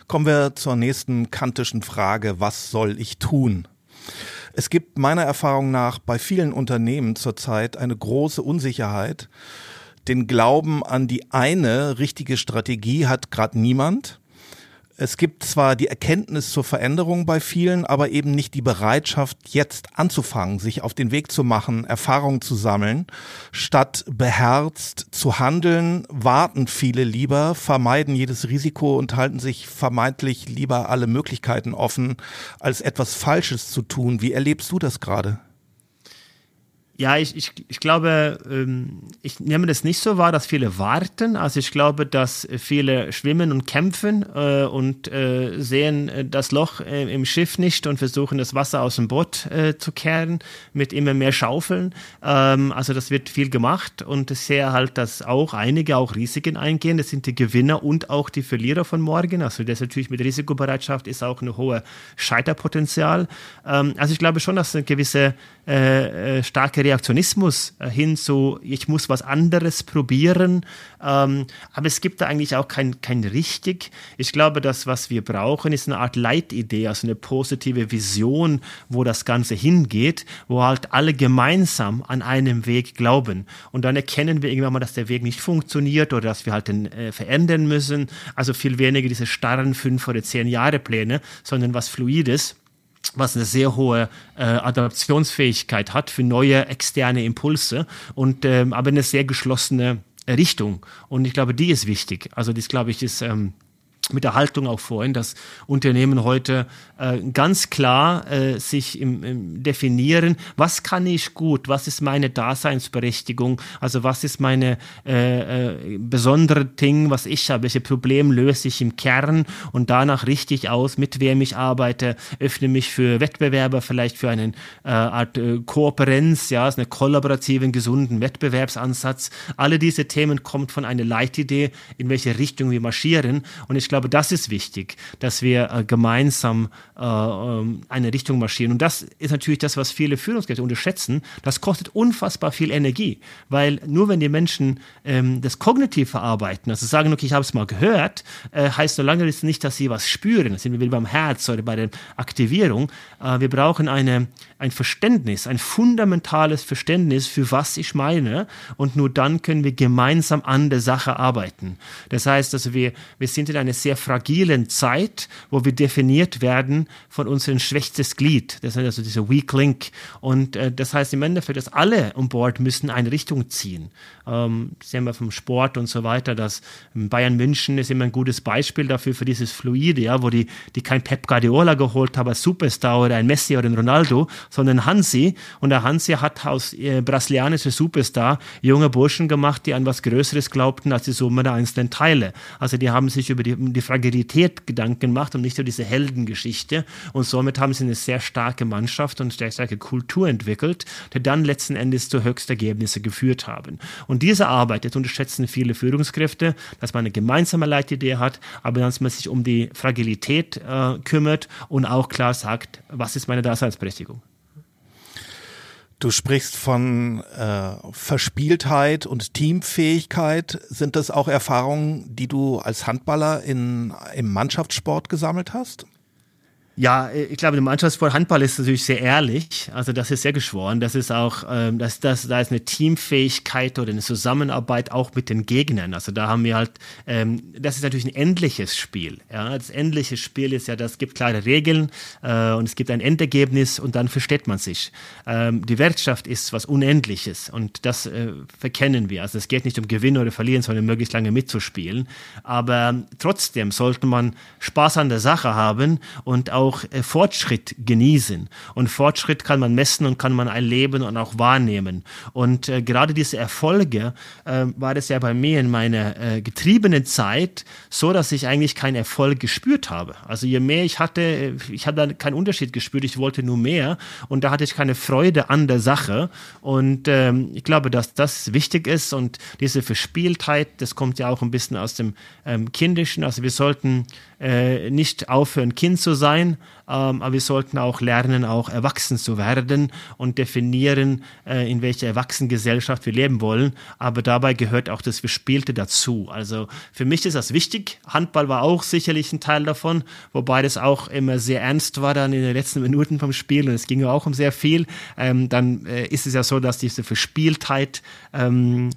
Kommen wir zur nächsten kantischen Frage. Was soll ich tun? Es gibt meiner Erfahrung nach bei vielen Unternehmen zurzeit eine große Unsicherheit. Den Glauben an die eine richtige Strategie hat gerade niemand. Es gibt zwar die Erkenntnis zur Veränderung bei vielen, aber eben nicht die Bereitschaft, jetzt anzufangen, sich auf den Weg zu machen, Erfahrungen zu sammeln. Statt beherzt zu handeln, warten viele lieber, vermeiden jedes Risiko und halten sich vermeintlich lieber alle Möglichkeiten offen, als etwas Falsches zu tun. Wie erlebst du das gerade? Ja, ich, ich, ich glaube, ähm, ich nehme das nicht so wahr, dass viele warten. Also ich glaube, dass viele schwimmen und kämpfen äh, und äh, sehen äh, das Loch im Schiff nicht und versuchen das Wasser aus dem Boot zu kehren mit immer mehr Schaufeln. Ähm, also das wird viel gemacht und ich sehe halt, dass auch einige auch Risiken eingehen. Das sind die Gewinner und auch die Verlierer von morgen. Also das natürlich mit Risikobereitschaft ist auch ein hohes Scheiterpotenzial. Ähm, also ich glaube schon, dass eine gewisse starke Reaktionismus äh, hin zu, ich muss was anderes probieren. Ähm, aber es gibt da eigentlich auch kein, kein richtig. Ich glaube, das, was wir brauchen, ist eine Art Leitidee, also eine positive Vision, wo das Ganze hingeht, wo halt alle gemeinsam an einem Weg glauben. Und dann erkennen wir irgendwann mal, dass der Weg nicht funktioniert oder dass wir halt den äh, verändern müssen. Also viel weniger diese starren fünf oder zehn Jahre Pläne, sondern was Fluides was eine sehr hohe äh, Adaptionsfähigkeit hat für neue externe Impulse und ähm, aber eine sehr geschlossene Richtung. Und ich glaube, die ist wichtig. Also das, glaube ich, ist ähm, mit der Haltung auch vorhin, dass Unternehmen heute äh, ganz klar äh, sich im, im definieren, was kann ich gut, was ist meine Daseinsberechtigung, also was ist meine äh, äh, besondere Ding, was ich habe, welche Probleme löse ich im Kern und danach richtig aus, mit wem ich arbeite, öffne mich für Wettbewerber, vielleicht für eine äh, Art äh, Kooperenz, ja, einen kollaborativen, gesunden Wettbewerbsansatz. Alle diese Themen kommen von einer Leitidee, in welche Richtung wir marschieren und ich glaube, das ist wichtig, dass wir äh, gemeinsam äh, ähm, eine Richtung marschieren. Und das ist natürlich das, was viele Führungskräfte unterschätzen. Das kostet unfassbar viel Energie, weil nur wenn die Menschen ähm, das kognitiv verarbeiten, also sagen, okay, ich habe es mal gehört, äh, heißt noch lange nicht, dass sie was spüren. Das sind wir wieder beim Herz oder bei der Aktivierung. Äh, wir brauchen eine, ein Verständnis, ein fundamentales Verständnis, für was ich meine. Und nur dann können wir gemeinsam an der Sache arbeiten. Das heißt, also wir, wir sind in einer sehr fragilen Zeit, wo wir definiert werden von unserem schwächstes Glied. Das ist also dieser Weak Link. Und äh, das heißt im Endeffekt, dass alle um Bord müssen eine Richtung ziehen. Ähm, sehen wir vom Sport und so weiter, dass Bayern München ist immer ein gutes Beispiel dafür, für dieses Fluide, ja, wo die, die kein Pep Guardiola geholt haben als Superstar oder ein Messi oder ein Ronaldo, sondern Hansi. Und der Hansi hat aus äh, brasilianischer Superstar junge Burschen gemacht, die an was Größeres glaubten als die Summe der einzelnen Teile. Also die haben sich über die die Fragilität Gedanken gemacht und nicht nur diese Heldengeschichte. Und somit haben sie eine sehr starke Mannschaft und sehr starke Kultur entwickelt, die dann letzten Endes zu Höchstergebnisse geführt haben. Und diese Arbeit, das unterschätzen viele Führungskräfte, dass man eine gemeinsame Leitidee hat, aber dass man sich um die Fragilität äh, kümmert und auch klar sagt, was ist meine Daseinsberechtigung. Du sprichst von äh, Verspieltheit und Teamfähigkeit. Sind das auch Erfahrungen, die du als Handballer in, im Mannschaftssport gesammelt hast? Ja, äh, ich glaube, der Mannschaftssport Handball ist natürlich sehr ehrlich. Also das ist sehr geschworen. Das ist auch, ähm, das, das, da ist eine Teamfähigkeit oder eine Zusammenarbeit auch mit den Gegnern. Also da haben wir halt, ähm, das ist natürlich ein endliches Spiel. Ja, das endliche Spiel ist ja, das gibt klare Regeln äh, und es gibt ein Endergebnis und dann versteht man sich. Ähm, die Wirtschaft ist was Unendliches und das äh, verkennen wir. Also es geht nicht um Gewinnen oder Verlieren, sondern möglichst lange mitzuspielen. Aber trotzdem sollte man Spaß an der Sache haben und auch auch äh, Fortschritt genießen. Und Fortschritt kann man messen und kann man erleben und auch wahrnehmen. Und äh, gerade diese Erfolge äh, war das ja bei mir in meiner äh, getriebenen Zeit so, dass ich eigentlich keinen Erfolg gespürt habe. Also je mehr ich hatte, äh, ich habe da keinen Unterschied gespürt, ich wollte nur mehr und da hatte ich keine Freude an der Sache. Und ähm, ich glaube, dass das wichtig ist und diese Verspieltheit, das kommt ja auch ein bisschen aus dem ähm, Kindischen. Also wir sollten äh, nicht aufhören, Kind zu sein, ähm, aber wir sollten auch lernen, auch erwachsen zu werden und definieren, äh, in welcher Erwachsenengesellschaft wir leben wollen. Aber dabei gehört auch das Verspielte dazu. Also für mich ist das wichtig. Handball war auch sicherlich ein Teil davon, wobei das auch immer sehr ernst war dann in den letzten Minuten vom Spiel und es ging ja auch um sehr viel. Ähm, dann äh, ist es ja so, dass diese Verspieltheit ähm,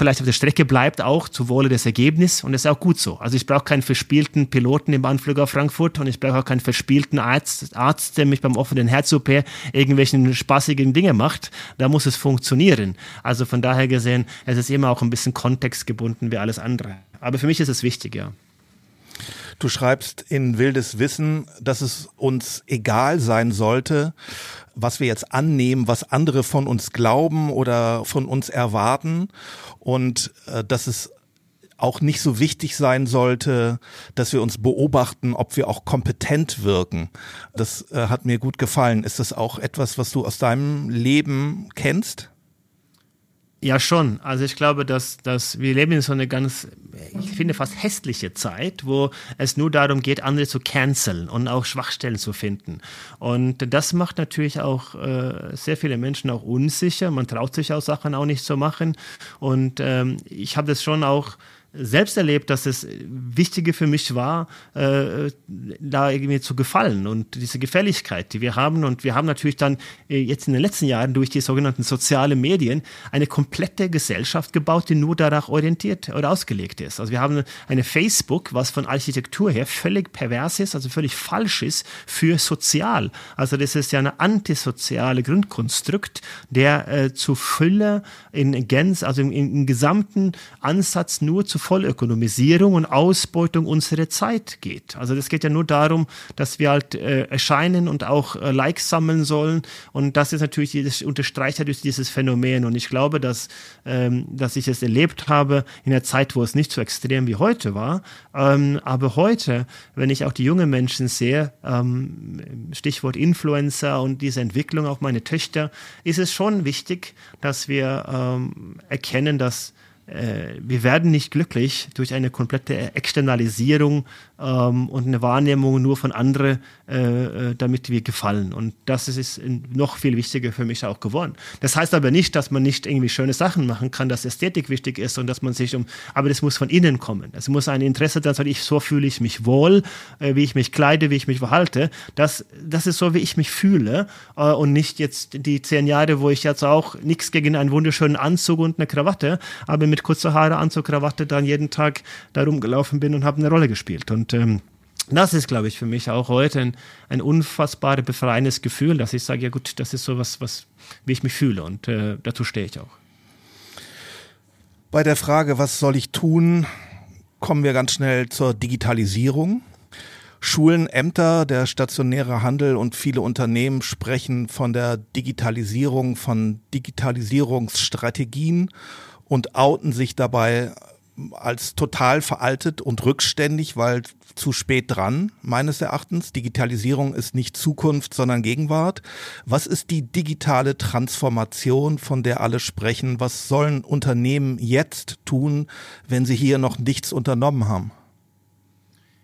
vielleicht auf der Strecke bleibt, auch zu Wohle des Ergebnisses. Und das ist auch gut so. Also ich brauche keinen verspielten Piloten im Anflug auf Frankfurt und ich brauche auch keinen verspielten Arzt, Arzt, der mich beim offenen Herz-OP irgendwelchen spaßigen Dinge macht. Da muss es funktionieren. Also von daher gesehen, es ist immer auch ein bisschen kontextgebunden wie alles andere. Aber für mich ist es wichtig, ja. Du schreibst in Wildes Wissen, dass es uns egal sein sollte, was wir jetzt annehmen, was andere von uns glauben oder von uns erwarten und äh, dass es auch nicht so wichtig sein sollte, dass wir uns beobachten, ob wir auch kompetent wirken. Das äh, hat mir gut gefallen. Ist das auch etwas, was du aus deinem Leben kennst? Ja, schon. Also ich glaube, dass, dass wir leben in so eine ganz, ich finde fast hässliche Zeit, wo es nur darum geht, andere zu canceln und auch Schwachstellen zu finden. Und das macht natürlich auch äh, sehr viele Menschen auch unsicher. Man traut sich auch Sachen auch nicht zu machen. Und ähm, ich habe das schon auch selbst erlebt, dass es Wichtige für mich war, äh, da irgendwie zu gefallen und diese Gefälligkeit, die wir haben. Und wir haben natürlich dann äh, jetzt in den letzten Jahren durch die sogenannten sozialen Medien eine komplette Gesellschaft gebaut, die nur danach orientiert oder ausgelegt ist. Also wir haben eine Facebook, was von Architektur her völlig pervers ist, also völlig falsch ist für sozial. Also das ist ja eine antisoziale Grundkonstrukt, der äh, zu Fülle in Gens, also im, im gesamten Ansatz nur zu Vollökonomisierung und Ausbeutung unserer Zeit geht. Also das geht ja nur darum, dass wir halt äh, erscheinen und auch äh, Likes sammeln sollen. Und das ist natürlich, das unterstreicht natürlich dieses Phänomen. Und ich glaube, dass, ähm, dass ich es erlebt habe in einer Zeit, wo es nicht so extrem wie heute war. Ähm, aber heute, wenn ich auch die jungen Menschen sehe, ähm, Stichwort Influencer und diese Entwicklung, auch meine Töchter, ist es schon wichtig, dass wir ähm, erkennen, dass wir werden nicht glücklich durch eine komplette Externalisierung ähm, und eine Wahrnehmung nur von anderen, äh, äh, damit wir gefallen. Und das ist noch viel wichtiger für mich auch geworden. Das heißt aber nicht, dass man nicht irgendwie schöne Sachen machen kann, dass Ästhetik wichtig ist und dass man sich um, aber das muss von innen kommen. Es muss ein Interesse sein, ich so fühle ich mich wohl, äh, wie ich mich kleide, wie ich mich verhalte. Das, das ist so, wie ich mich fühle äh, und nicht jetzt die zehn Jahre, wo ich jetzt auch nichts gegen einen wunderschönen Anzug und eine Krawatte, aber mit kurzer Haare, Anzug, Krawatte dann jeden Tag da rumgelaufen bin und habe eine Rolle gespielt. Und ähm, das ist, glaube ich, für mich auch heute ein, ein unfassbar befreiendes Gefühl, dass ich sage, ja gut, das ist so was, was wie ich mich fühle und äh, dazu stehe ich auch. Bei der Frage, was soll ich tun, kommen wir ganz schnell zur Digitalisierung. Schulen, Ämter, der stationäre Handel und viele Unternehmen sprechen von der Digitalisierung, von Digitalisierungsstrategien und outen sich dabei als total veraltet und rückständig, weil zu spät dran, meines Erachtens. Digitalisierung ist nicht Zukunft, sondern Gegenwart. Was ist die digitale Transformation, von der alle sprechen? Was sollen Unternehmen jetzt tun, wenn sie hier noch nichts unternommen haben?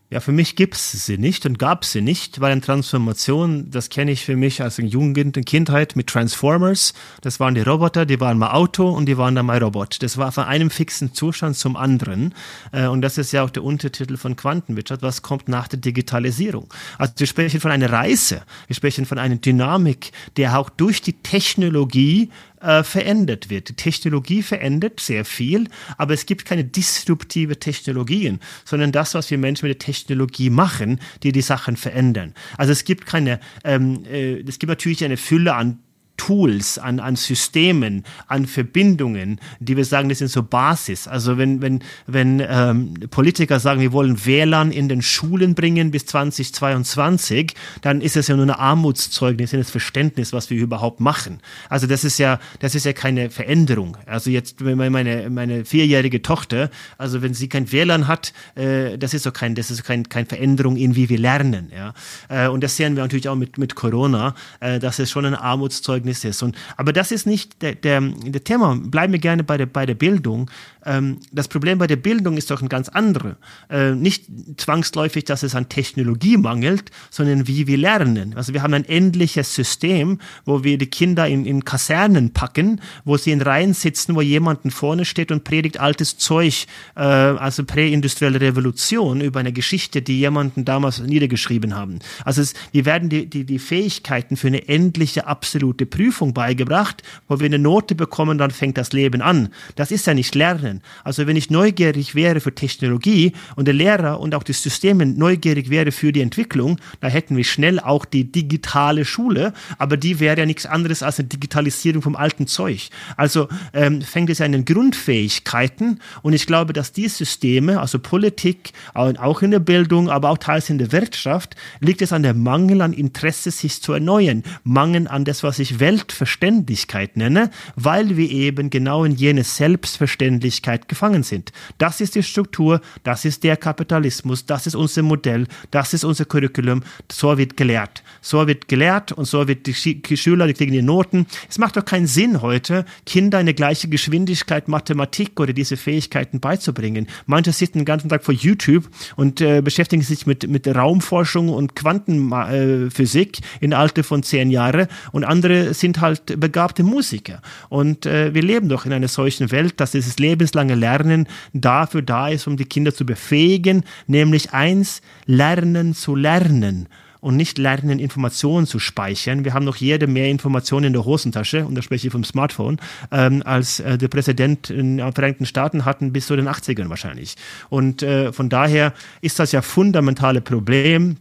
Ja, für mich gibt's sie nicht und gab sie nicht, weil eine Transformation, das kenne ich für mich als Jugend und Kindheit mit Transformers. Das waren die Roboter, die waren mal Auto und die waren dann mal Robot. Das war von einem fixen Zustand zum anderen. Äh, und das ist ja auch der Untertitel von Quantenwirtschaft. Was kommt nach der Digitalisierung? Also wir sprechen von einer Reise. Wir sprechen von einer Dynamik, der auch durch die Technologie äh, verändert wird. Die Technologie verändert sehr viel, aber es gibt keine disruptive Technologien, sondern das, was wir Menschen mit der Technologie machen, die die Sachen verändern. Also es gibt keine, ähm, äh, es gibt natürlich eine Fülle an Tools, an, an Systemen, an Verbindungen, die wir sagen, das sind so Basis. Also wenn, wenn, wenn ähm, Politiker sagen, wir wollen WLAN in den Schulen bringen bis 2022, dann ist es ja nur eine Armutszeugnis, das Verständnis, was wir überhaupt machen. Also das ist ja, das ist ja keine Veränderung. Also jetzt, meine, meine vierjährige Tochter, also wenn sie kein WLAN hat, äh, das ist so kein, das ist kein, keine Veränderung in wie wir lernen, ja. Äh, und das sehen wir natürlich auch mit, mit Corona, äh, dass es schon ein Armutszeugnis Zeugnis ist. Und, aber das ist nicht der, der, der Thema. Bleiben wir gerne bei der, bei der Bildung. Ähm, das Problem bei der Bildung ist doch ein ganz anderes. Äh, nicht zwangsläufig, dass es an Technologie mangelt, sondern wie wir lernen. Also wir haben ein endliches System, wo wir die Kinder in, in Kasernen packen, wo sie in Reihen sitzen, wo jemanden vorne steht und predigt altes Zeug, äh, also präindustrielle Revolution über eine Geschichte, die jemanden damals niedergeschrieben haben. Also es, wir werden die, die, die Fähigkeiten für eine endliche, absolute Prüfung beigebracht, wo wir eine Note bekommen, dann fängt das Leben an. Das ist ja nicht Lernen. Also wenn ich neugierig wäre für Technologie und der Lehrer und auch das System neugierig wäre für die Entwicklung, da hätten wir schnell auch die digitale Schule, aber die wäre ja nichts anderes als eine Digitalisierung vom alten Zeug. Also ähm, fängt es an den Grundfähigkeiten und ich glaube, dass die Systeme, also Politik, auch in der Bildung, aber auch teils in der Wirtschaft, liegt es an der Mangel an Interesse, sich zu erneuern, Mangel an das, was ich will Selbstverständlichkeit nenne, weil wir eben genau in jene Selbstverständlichkeit gefangen sind. Das ist die Struktur, das ist der Kapitalismus, das ist unser Modell, das ist unser Curriculum, so wird gelehrt. So wird gelehrt und so wird die Schüler, die kriegen die Noten. Es macht doch keinen Sinn heute, Kinder in der gleichen Geschwindigkeit Mathematik oder diese Fähigkeiten beizubringen. Manche sitzen den ganzen Tag vor YouTube und äh, beschäftigen sich mit, mit Raumforschung und Quantenphysik äh, in Alter von zehn Jahren und andere sind halt begabte Musiker. Und äh, wir leben doch in einer solchen Welt, dass dieses lebenslange Lernen dafür da ist, um die Kinder zu befähigen, nämlich eins, lernen zu lernen und nicht lernen, Informationen zu speichern. Wir haben noch jede mehr Informationen in der Hosentasche, und da spreche ich vom Smartphone, ähm, als äh, der Präsident in den Vereinigten Staaten hatten bis zu den 80ern wahrscheinlich. Und äh, von daher ist das ja fundamentale Problem,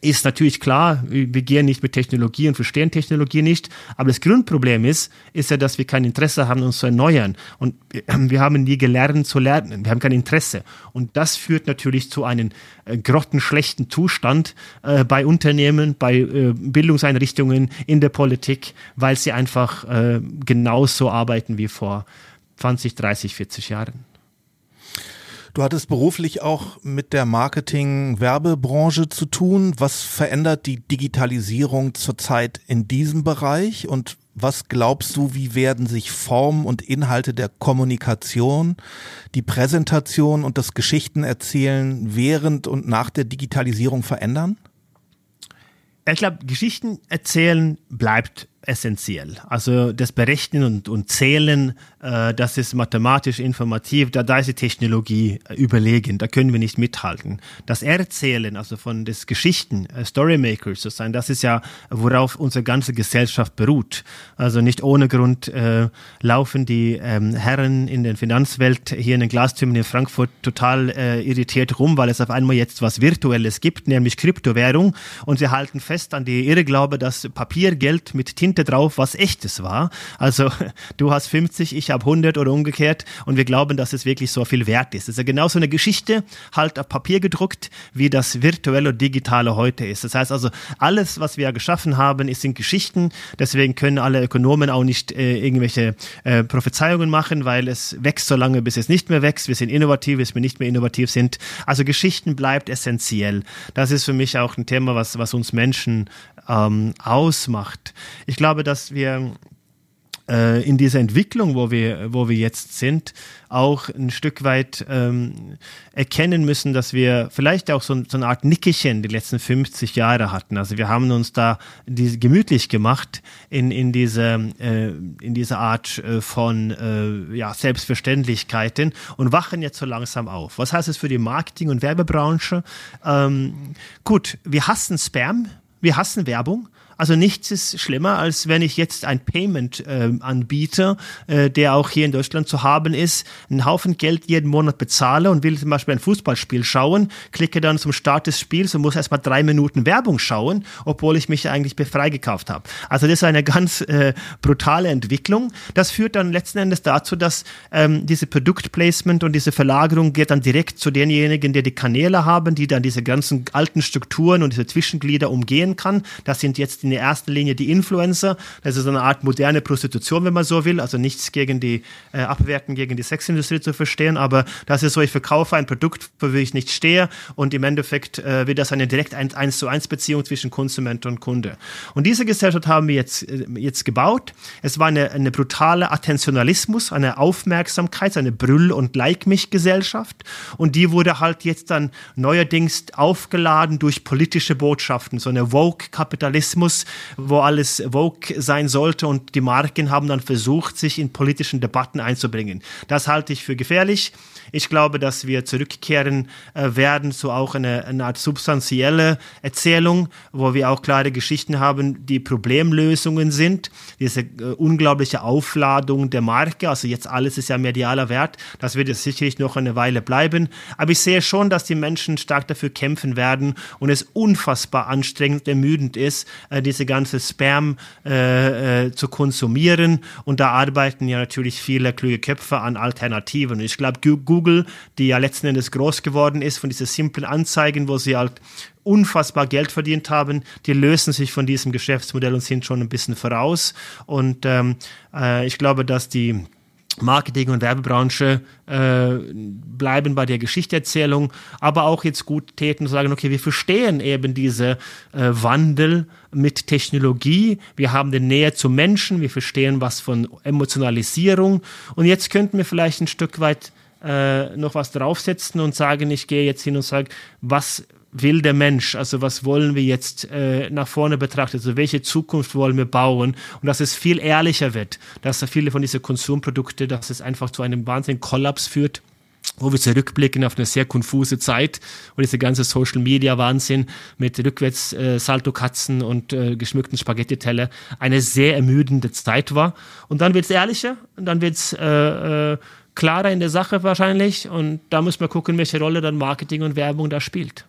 ist natürlich klar, wir gehen nicht mit Technologie und verstehen Technologie nicht, aber das Grundproblem ist, ist ja, dass wir kein Interesse haben, uns zu erneuern. Und wir haben nie gelernt zu lernen, wir haben kein Interesse. Und das führt natürlich zu einem äh, grottenschlechten Zustand äh, bei Unternehmen, bei äh, Bildungseinrichtungen, in der Politik, weil sie einfach äh, genauso arbeiten wie vor 20, 30, 40 Jahren. Du hattest beruflich auch mit der Marketing-Werbebranche zu tun. Was verändert die Digitalisierung zurzeit in diesem Bereich und was glaubst du, wie werden sich Form und Inhalte der Kommunikation, die Präsentation und das Geschichtenerzählen während und nach der Digitalisierung verändern? Ich glaube, Geschichten erzählen bleibt essentiell. Also das Berechnen und, und Zählen, äh, das ist mathematisch informativ, da, da ist die Technologie äh, überlegen, da können wir nicht mithalten. Das Erzählen, also von des Geschichten, äh, Storymakers zu sein, das ist ja, worauf unsere ganze Gesellschaft beruht. Also nicht ohne Grund äh, laufen die ähm, Herren in der Finanzwelt hier in den Glastürmen in Frankfurt total äh, irritiert rum, weil es auf einmal jetzt was Virtuelles gibt, nämlich Kryptowährung und sie halten fest an die Irrglaube, dass Papiergeld mit Tinte Tinte drauf, was echtes war. Also du hast 50, ich habe 100 oder umgekehrt und wir glauben, dass es wirklich so viel wert ist. Es ist ja genauso eine Geschichte, halt auf Papier gedruckt, wie das virtuelle und digitale heute ist. Das heißt also, alles, was wir geschaffen haben, in Geschichten. Deswegen können alle Ökonomen auch nicht äh, irgendwelche äh, Prophezeiungen machen, weil es wächst so lange, bis es nicht mehr wächst. Wir sind innovativ, bis wir nicht mehr innovativ sind. Also Geschichten bleibt essentiell. Das ist für mich auch ein Thema, was, was uns Menschen ähm, ausmacht. Ich glaube, dass wir äh, in dieser Entwicklung, wo wir, wo wir jetzt sind, auch ein Stück weit ähm, erkennen müssen, dass wir vielleicht auch so, so eine Art Nickerchen die letzten 50 Jahre hatten. Also wir haben uns da die, gemütlich gemacht in, in, diese, äh, in diese Art äh, von äh, ja, Selbstverständlichkeiten und wachen jetzt so langsam auf. Was heißt es für die Marketing- und Werbebranche? Ähm, gut, wir hassen Spam wir hassen Werbung. Also nichts ist schlimmer, als wenn ich jetzt ein Payment äh, anbiete, äh, der auch hier in Deutschland zu haben ist, einen Haufen Geld jeden Monat bezahle und will zum Beispiel ein Fußballspiel schauen, klicke dann zum Start des Spiels und muss erstmal drei Minuten Werbung schauen, obwohl ich mich eigentlich freigekauft habe. Also das ist eine ganz äh, brutale Entwicklung. Das führt dann letzten Endes dazu, dass ähm, diese Produktplacement und diese Verlagerung geht dann direkt zu denjenigen, die die Kanäle haben, die dann diese ganzen alten Strukturen und diese Zwischenglieder umgehen kann. Das sind jetzt in der ersten Linie die Influencer. Das ist eine Art moderne Prostitution, wenn man so will. Also nichts gegen die äh, Abwerten gegen die Sexindustrie zu verstehen, aber das ist so, ich verkaufe ein Produkt, für das ich nicht stehe und im Endeffekt äh, wird das eine direkt 1 zu 1 Beziehung zwischen Konsument und Kunde. Und diese Gesellschaft haben wir jetzt, äh, jetzt gebaut. Es war eine, eine brutale Attentionalismus, eine Aufmerksamkeit, eine Brüll- und Like-mich-Gesellschaft und die wurde halt jetzt dann neuerdings aufgeladen durch politische Botschaften, so eine Woke-Kapitalismus, wo alles Vogue sein sollte und die Marken haben dann versucht, sich in politischen Debatten einzubringen. Das halte ich für gefährlich. Ich glaube, dass wir zurückkehren äh, werden zu auch eine, eine Art substanzielle Erzählung, wo wir auch klare Geschichten haben, die Problemlösungen sind. Diese äh, unglaubliche Aufladung der Marke, also jetzt alles ist ja medialer Wert, das wird jetzt sicherlich noch eine Weile bleiben. Aber ich sehe schon, dass die Menschen stark dafür kämpfen werden und es unfassbar anstrengend, ermüdend ist, äh, diese ganze Spam äh, äh, zu konsumieren. Und da arbeiten ja natürlich viele kluge Köpfe an Alternativen. Ich glaube, Google, die ja letzten Endes groß geworden ist von diesen simplen Anzeigen, wo sie halt unfassbar Geld verdient haben, die lösen sich von diesem Geschäftsmodell und sind schon ein bisschen voraus. Und ähm, äh, ich glaube, dass die Marketing- und Werbebranche äh, bleiben bei der Geschichterzählung, aber auch jetzt gut täten und sagen, okay, wir verstehen eben diese äh, Wandel mit Technologie, wir haben den Nähe zu Menschen, wir verstehen was von Emotionalisierung. Und jetzt könnten wir vielleicht ein Stück weit äh, noch was draufsetzen und sagen, ich gehe jetzt hin und sage, was will der Mensch? Also was wollen wir jetzt äh, nach vorne betrachten? Also welche Zukunft wollen wir bauen? Und dass es viel ehrlicher wird, dass viele von diesen Konsumprodukte, dass es einfach zu einem wahnsinnigen Kollaps führt wo wir zurückblicken auf eine sehr konfuse Zeit, wo diese ganze Social Media Wahnsinn mit rückwärts äh, Salto-Katzen und äh, geschmückten Spaghetti-Teller eine sehr ermüdende Zeit war. Und dann wird es ehrlicher und dann wird es äh, äh, klarer in der Sache wahrscheinlich und da muss man gucken, welche Rolle dann Marketing und Werbung da spielt.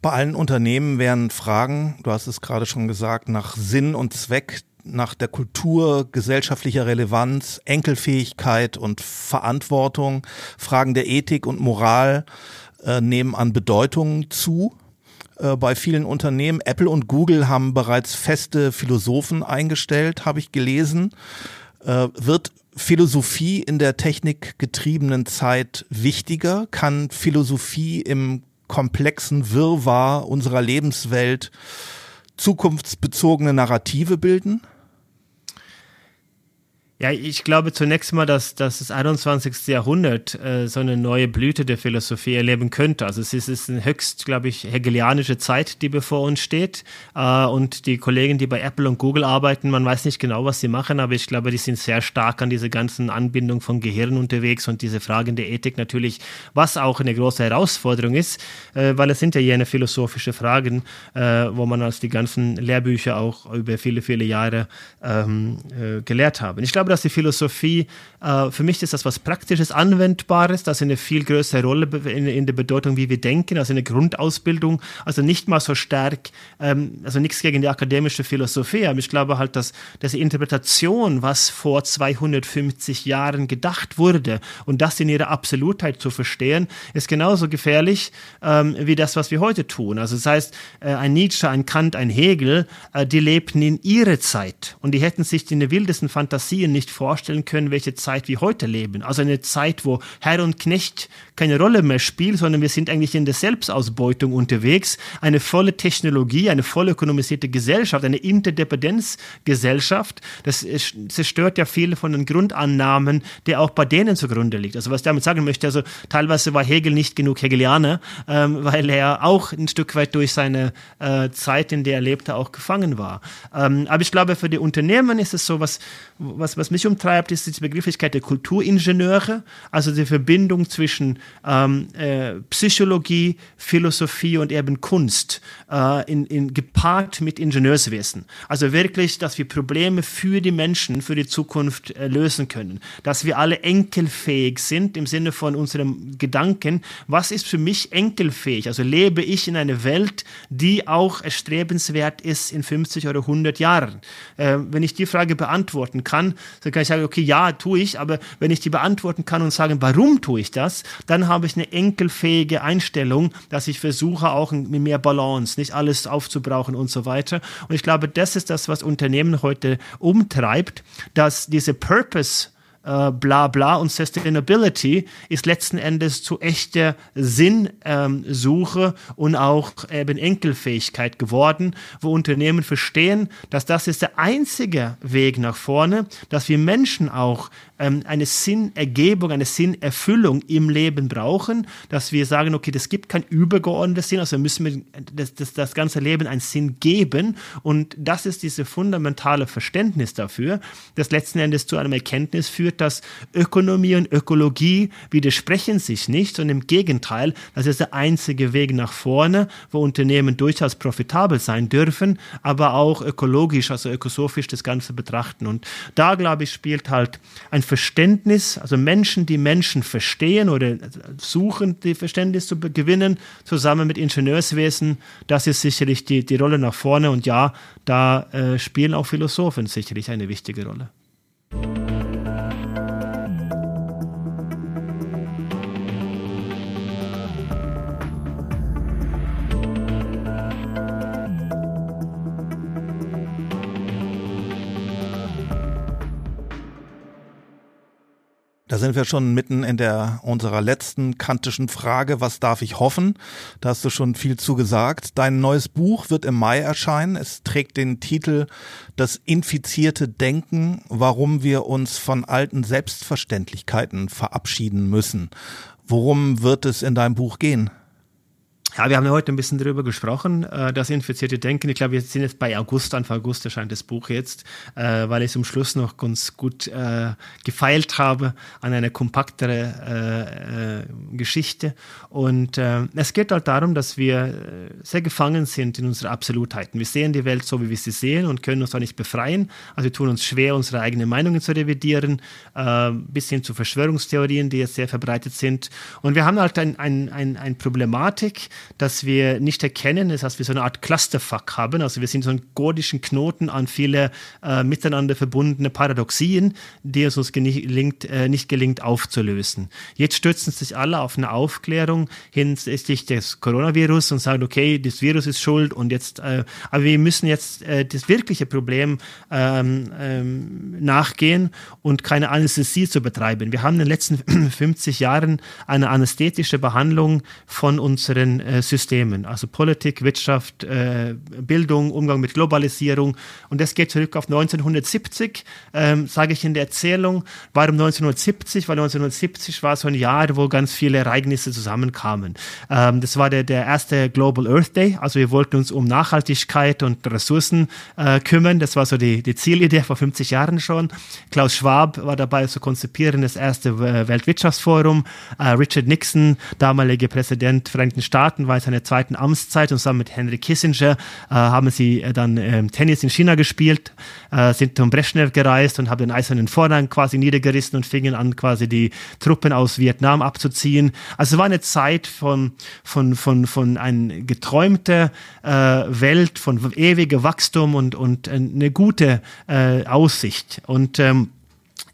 Bei allen Unternehmen werden Fragen, du hast es gerade schon gesagt, nach Sinn und Zweck, nach der Kultur, gesellschaftlicher Relevanz, Enkelfähigkeit und Verantwortung, Fragen der Ethik und Moral äh, nehmen an Bedeutung zu äh, bei vielen Unternehmen. Apple und Google haben bereits feste Philosophen eingestellt, habe ich gelesen. Äh, wird Philosophie in der technikgetriebenen Zeit wichtiger? Kann Philosophie im komplexen Wirrwarr unserer Lebenswelt zukunftsbezogene Narrative bilden? Ja, ich glaube zunächst mal, dass, dass das 21. Jahrhundert äh, so eine neue Blüte der Philosophie erleben könnte. Also es ist, ist eine höchst, glaube ich, hegelianische Zeit, die bevor uns steht. Äh, und die Kollegen, die bei Apple und Google arbeiten, man weiß nicht genau, was sie machen, aber ich glaube, die sind sehr stark an diese ganzen Anbindung von Gehirn unterwegs und diese Fragen der Ethik natürlich, was auch eine große Herausforderung ist, äh, weil es sind ja jene philosophische Fragen, äh, wo man als die ganzen Lehrbücher auch über viele, viele Jahre ähm, äh, gelehrt haben. Ich glaube, glaube, dass die Philosophie, äh, für mich ist das was Praktisches, Anwendbares, das eine viel größere Rolle in, in, der Bedeutung, wie wir denken, also eine Grundausbildung, also nicht mal so stark, ähm, also nichts gegen die akademische Philosophie, aber ich glaube halt, dass, dass die Interpretation, was vor 250 Jahren gedacht wurde und das in ihrer Absolutheit zu verstehen, ist genauso gefährlich ähm, wie das, was wir heute tun. Also das heißt, äh, ein Nietzsche, ein Kant, ein Hegel, äh, die lebten in ihrer Zeit und die hätten sich in den wildesten Fantasien nicht vorstellen können, welche Zeit wir heute leben. Also eine Zeit, wo Herr und Knecht keine Rolle mehr spielt, sondern wir sind eigentlich in der Selbstausbeutung unterwegs. Eine volle Technologie, eine voll ökonomisierte Gesellschaft, eine Interdependenzgesellschaft. Das zerstört ja viele von den Grundannahmen, die auch bei denen zugrunde liegt. Also was ich damit sagen möchte, also teilweise war Hegel nicht genug Hegelianer, ähm, weil er auch ein Stück weit durch seine äh, Zeit, in der er lebte, auch gefangen war. Ähm, aber ich glaube, für die Unternehmen ist es so was, was, was was mich umtreibt, ist die Begrifflichkeit der Kulturingenieure, also die Verbindung zwischen ähm, äh, Psychologie, Philosophie und eben Kunst, äh, in, in, gepaart mit Ingenieurswesen. Also wirklich, dass wir Probleme für die Menschen, für die Zukunft äh, lösen können. Dass wir alle enkelfähig sind im Sinne von unserem Gedanken, was ist für mich enkelfähig? Also lebe ich in einer Welt, die auch erstrebenswert ist in 50 oder 100 Jahren? Äh, wenn ich die Frage beantworten kann, dann kann ich sagen, okay, ja, tue ich, aber wenn ich die beantworten kann und sagen, warum tue ich das, dann habe ich eine enkelfähige Einstellung, dass ich versuche auch mit mehr Balance, nicht alles aufzubrauchen und so weiter. Und ich glaube, das ist das, was Unternehmen heute umtreibt, dass diese Purpose äh, bla bla. Und Sustainability ist letzten Endes zu echter Sinnsuche ähm, und auch eben Enkelfähigkeit geworden, wo Unternehmen verstehen, dass das ist der einzige Weg nach vorne, dass wir Menschen auch ähm, eine Sinnergebung, eine Sinnerfüllung im Leben brauchen, dass wir sagen, okay, das gibt kein übergeordnetes Sinn, also müssen wir das, das, das ganze Leben einen Sinn geben. Und das ist diese fundamentale Verständnis dafür, das letzten Endes zu einem Erkenntnis führt, dass Ökonomie und Ökologie widersprechen sich nicht, sondern im Gegenteil, das ist der einzige Weg nach vorne, wo Unternehmen durchaus profitabel sein dürfen, aber auch ökologisch, also ökosophisch das Ganze betrachten und da, glaube ich, spielt halt ein Verständnis, also Menschen, die Menschen verstehen oder suchen, die Verständnis zu gewinnen, zusammen mit Ingenieurswesen, das ist sicherlich die, die Rolle nach vorne. Und ja, da äh, spielen auch Philosophen sicherlich eine wichtige Rolle. Da sind wir schon mitten in der unserer letzten kantischen Frage, was darf ich hoffen? Da hast du schon viel zugesagt. Dein neues Buch wird im Mai erscheinen. Es trägt den Titel Das infizierte Denken, warum wir uns von alten Selbstverständlichkeiten verabschieden müssen. Worum wird es in deinem Buch gehen? Ja, wir haben ja heute ein bisschen darüber gesprochen, äh, das infizierte Denken. Ich glaube, wir sind jetzt bei August, Anfang August erscheint das Buch jetzt, äh, weil ich zum Schluss noch ganz gut äh, gefeilt habe an eine kompaktere äh, Geschichte. Und äh, es geht halt darum, dass wir äh, sehr gefangen sind in unseren Absolutheiten. Wir sehen die Welt so, wie wir sie sehen und können uns da nicht befreien. Also wir tun uns schwer, unsere eigenen Meinungen zu revidieren, äh, bis hin zu Verschwörungstheorien, die jetzt sehr verbreitet sind. Und wir haben halt ein, ein, ein, ein Problematik, dass wir nicht erkennen, das heißt, wir so eine Art Clusterfuck haben. Also wir sind so einen gordischen Knoten an viele äh, miteinander verbundene Paradoxien, die es uns gelingt, äh, nicht gelingt aufzulösen. Jetzt stürzen sich alle auf eine Aufklärung hinsichtlich des Coronavirus und sagen, okay, das Virus ist schuld und jetzt, äh, aber wir müssen jetzt äh, das wirkliche Problem ähm, ähm, nachgehen und keine Anästhesie zu betreiben. Wir haben in den letzten 50 Jahren eine anästhetische Behandlung von unseren äh, Systemen, also Politik, Wirtschaft, äh, Bildung, Umgang mit Globalisierung. Und das geht zurück auf 1970, ähm, sage ich in der Erzählung. Warum 1970? Weil 1970 war so ein Jahr, wo ganz viele Ereignisse zusammenkamen. Ähm, das war der, der erste Global Earth Day, also wir wollten uns um Nachhaltigkeit und Ressourcen äh, kümmern. Das war so die, die Zielidee vor 50 Jahren schon. Klaus Schwab war dabei zu konzipieren, das erste äh, Weltwirtschaftsforum. Äh, Richard Nixon, damaliger Präsident der Vereinigten Staaten, war war seiner zweiten Amtszeit und zusammen mit Henry Kissinger äh, haben sie äh, dann ähm, Tennis in China gespielt, äh, sind zum Brezhnev gereist und haben den eisernen Vorrang quasi niedergerissen und fingen an, quasi die Truppen aus Vietnam abzuziehen. Also es war eine Zeit von, von, von, von einer geträumten äh, Welt, von ewigem Wachstum und, und eine gute äh, Aussicht. Und ähm,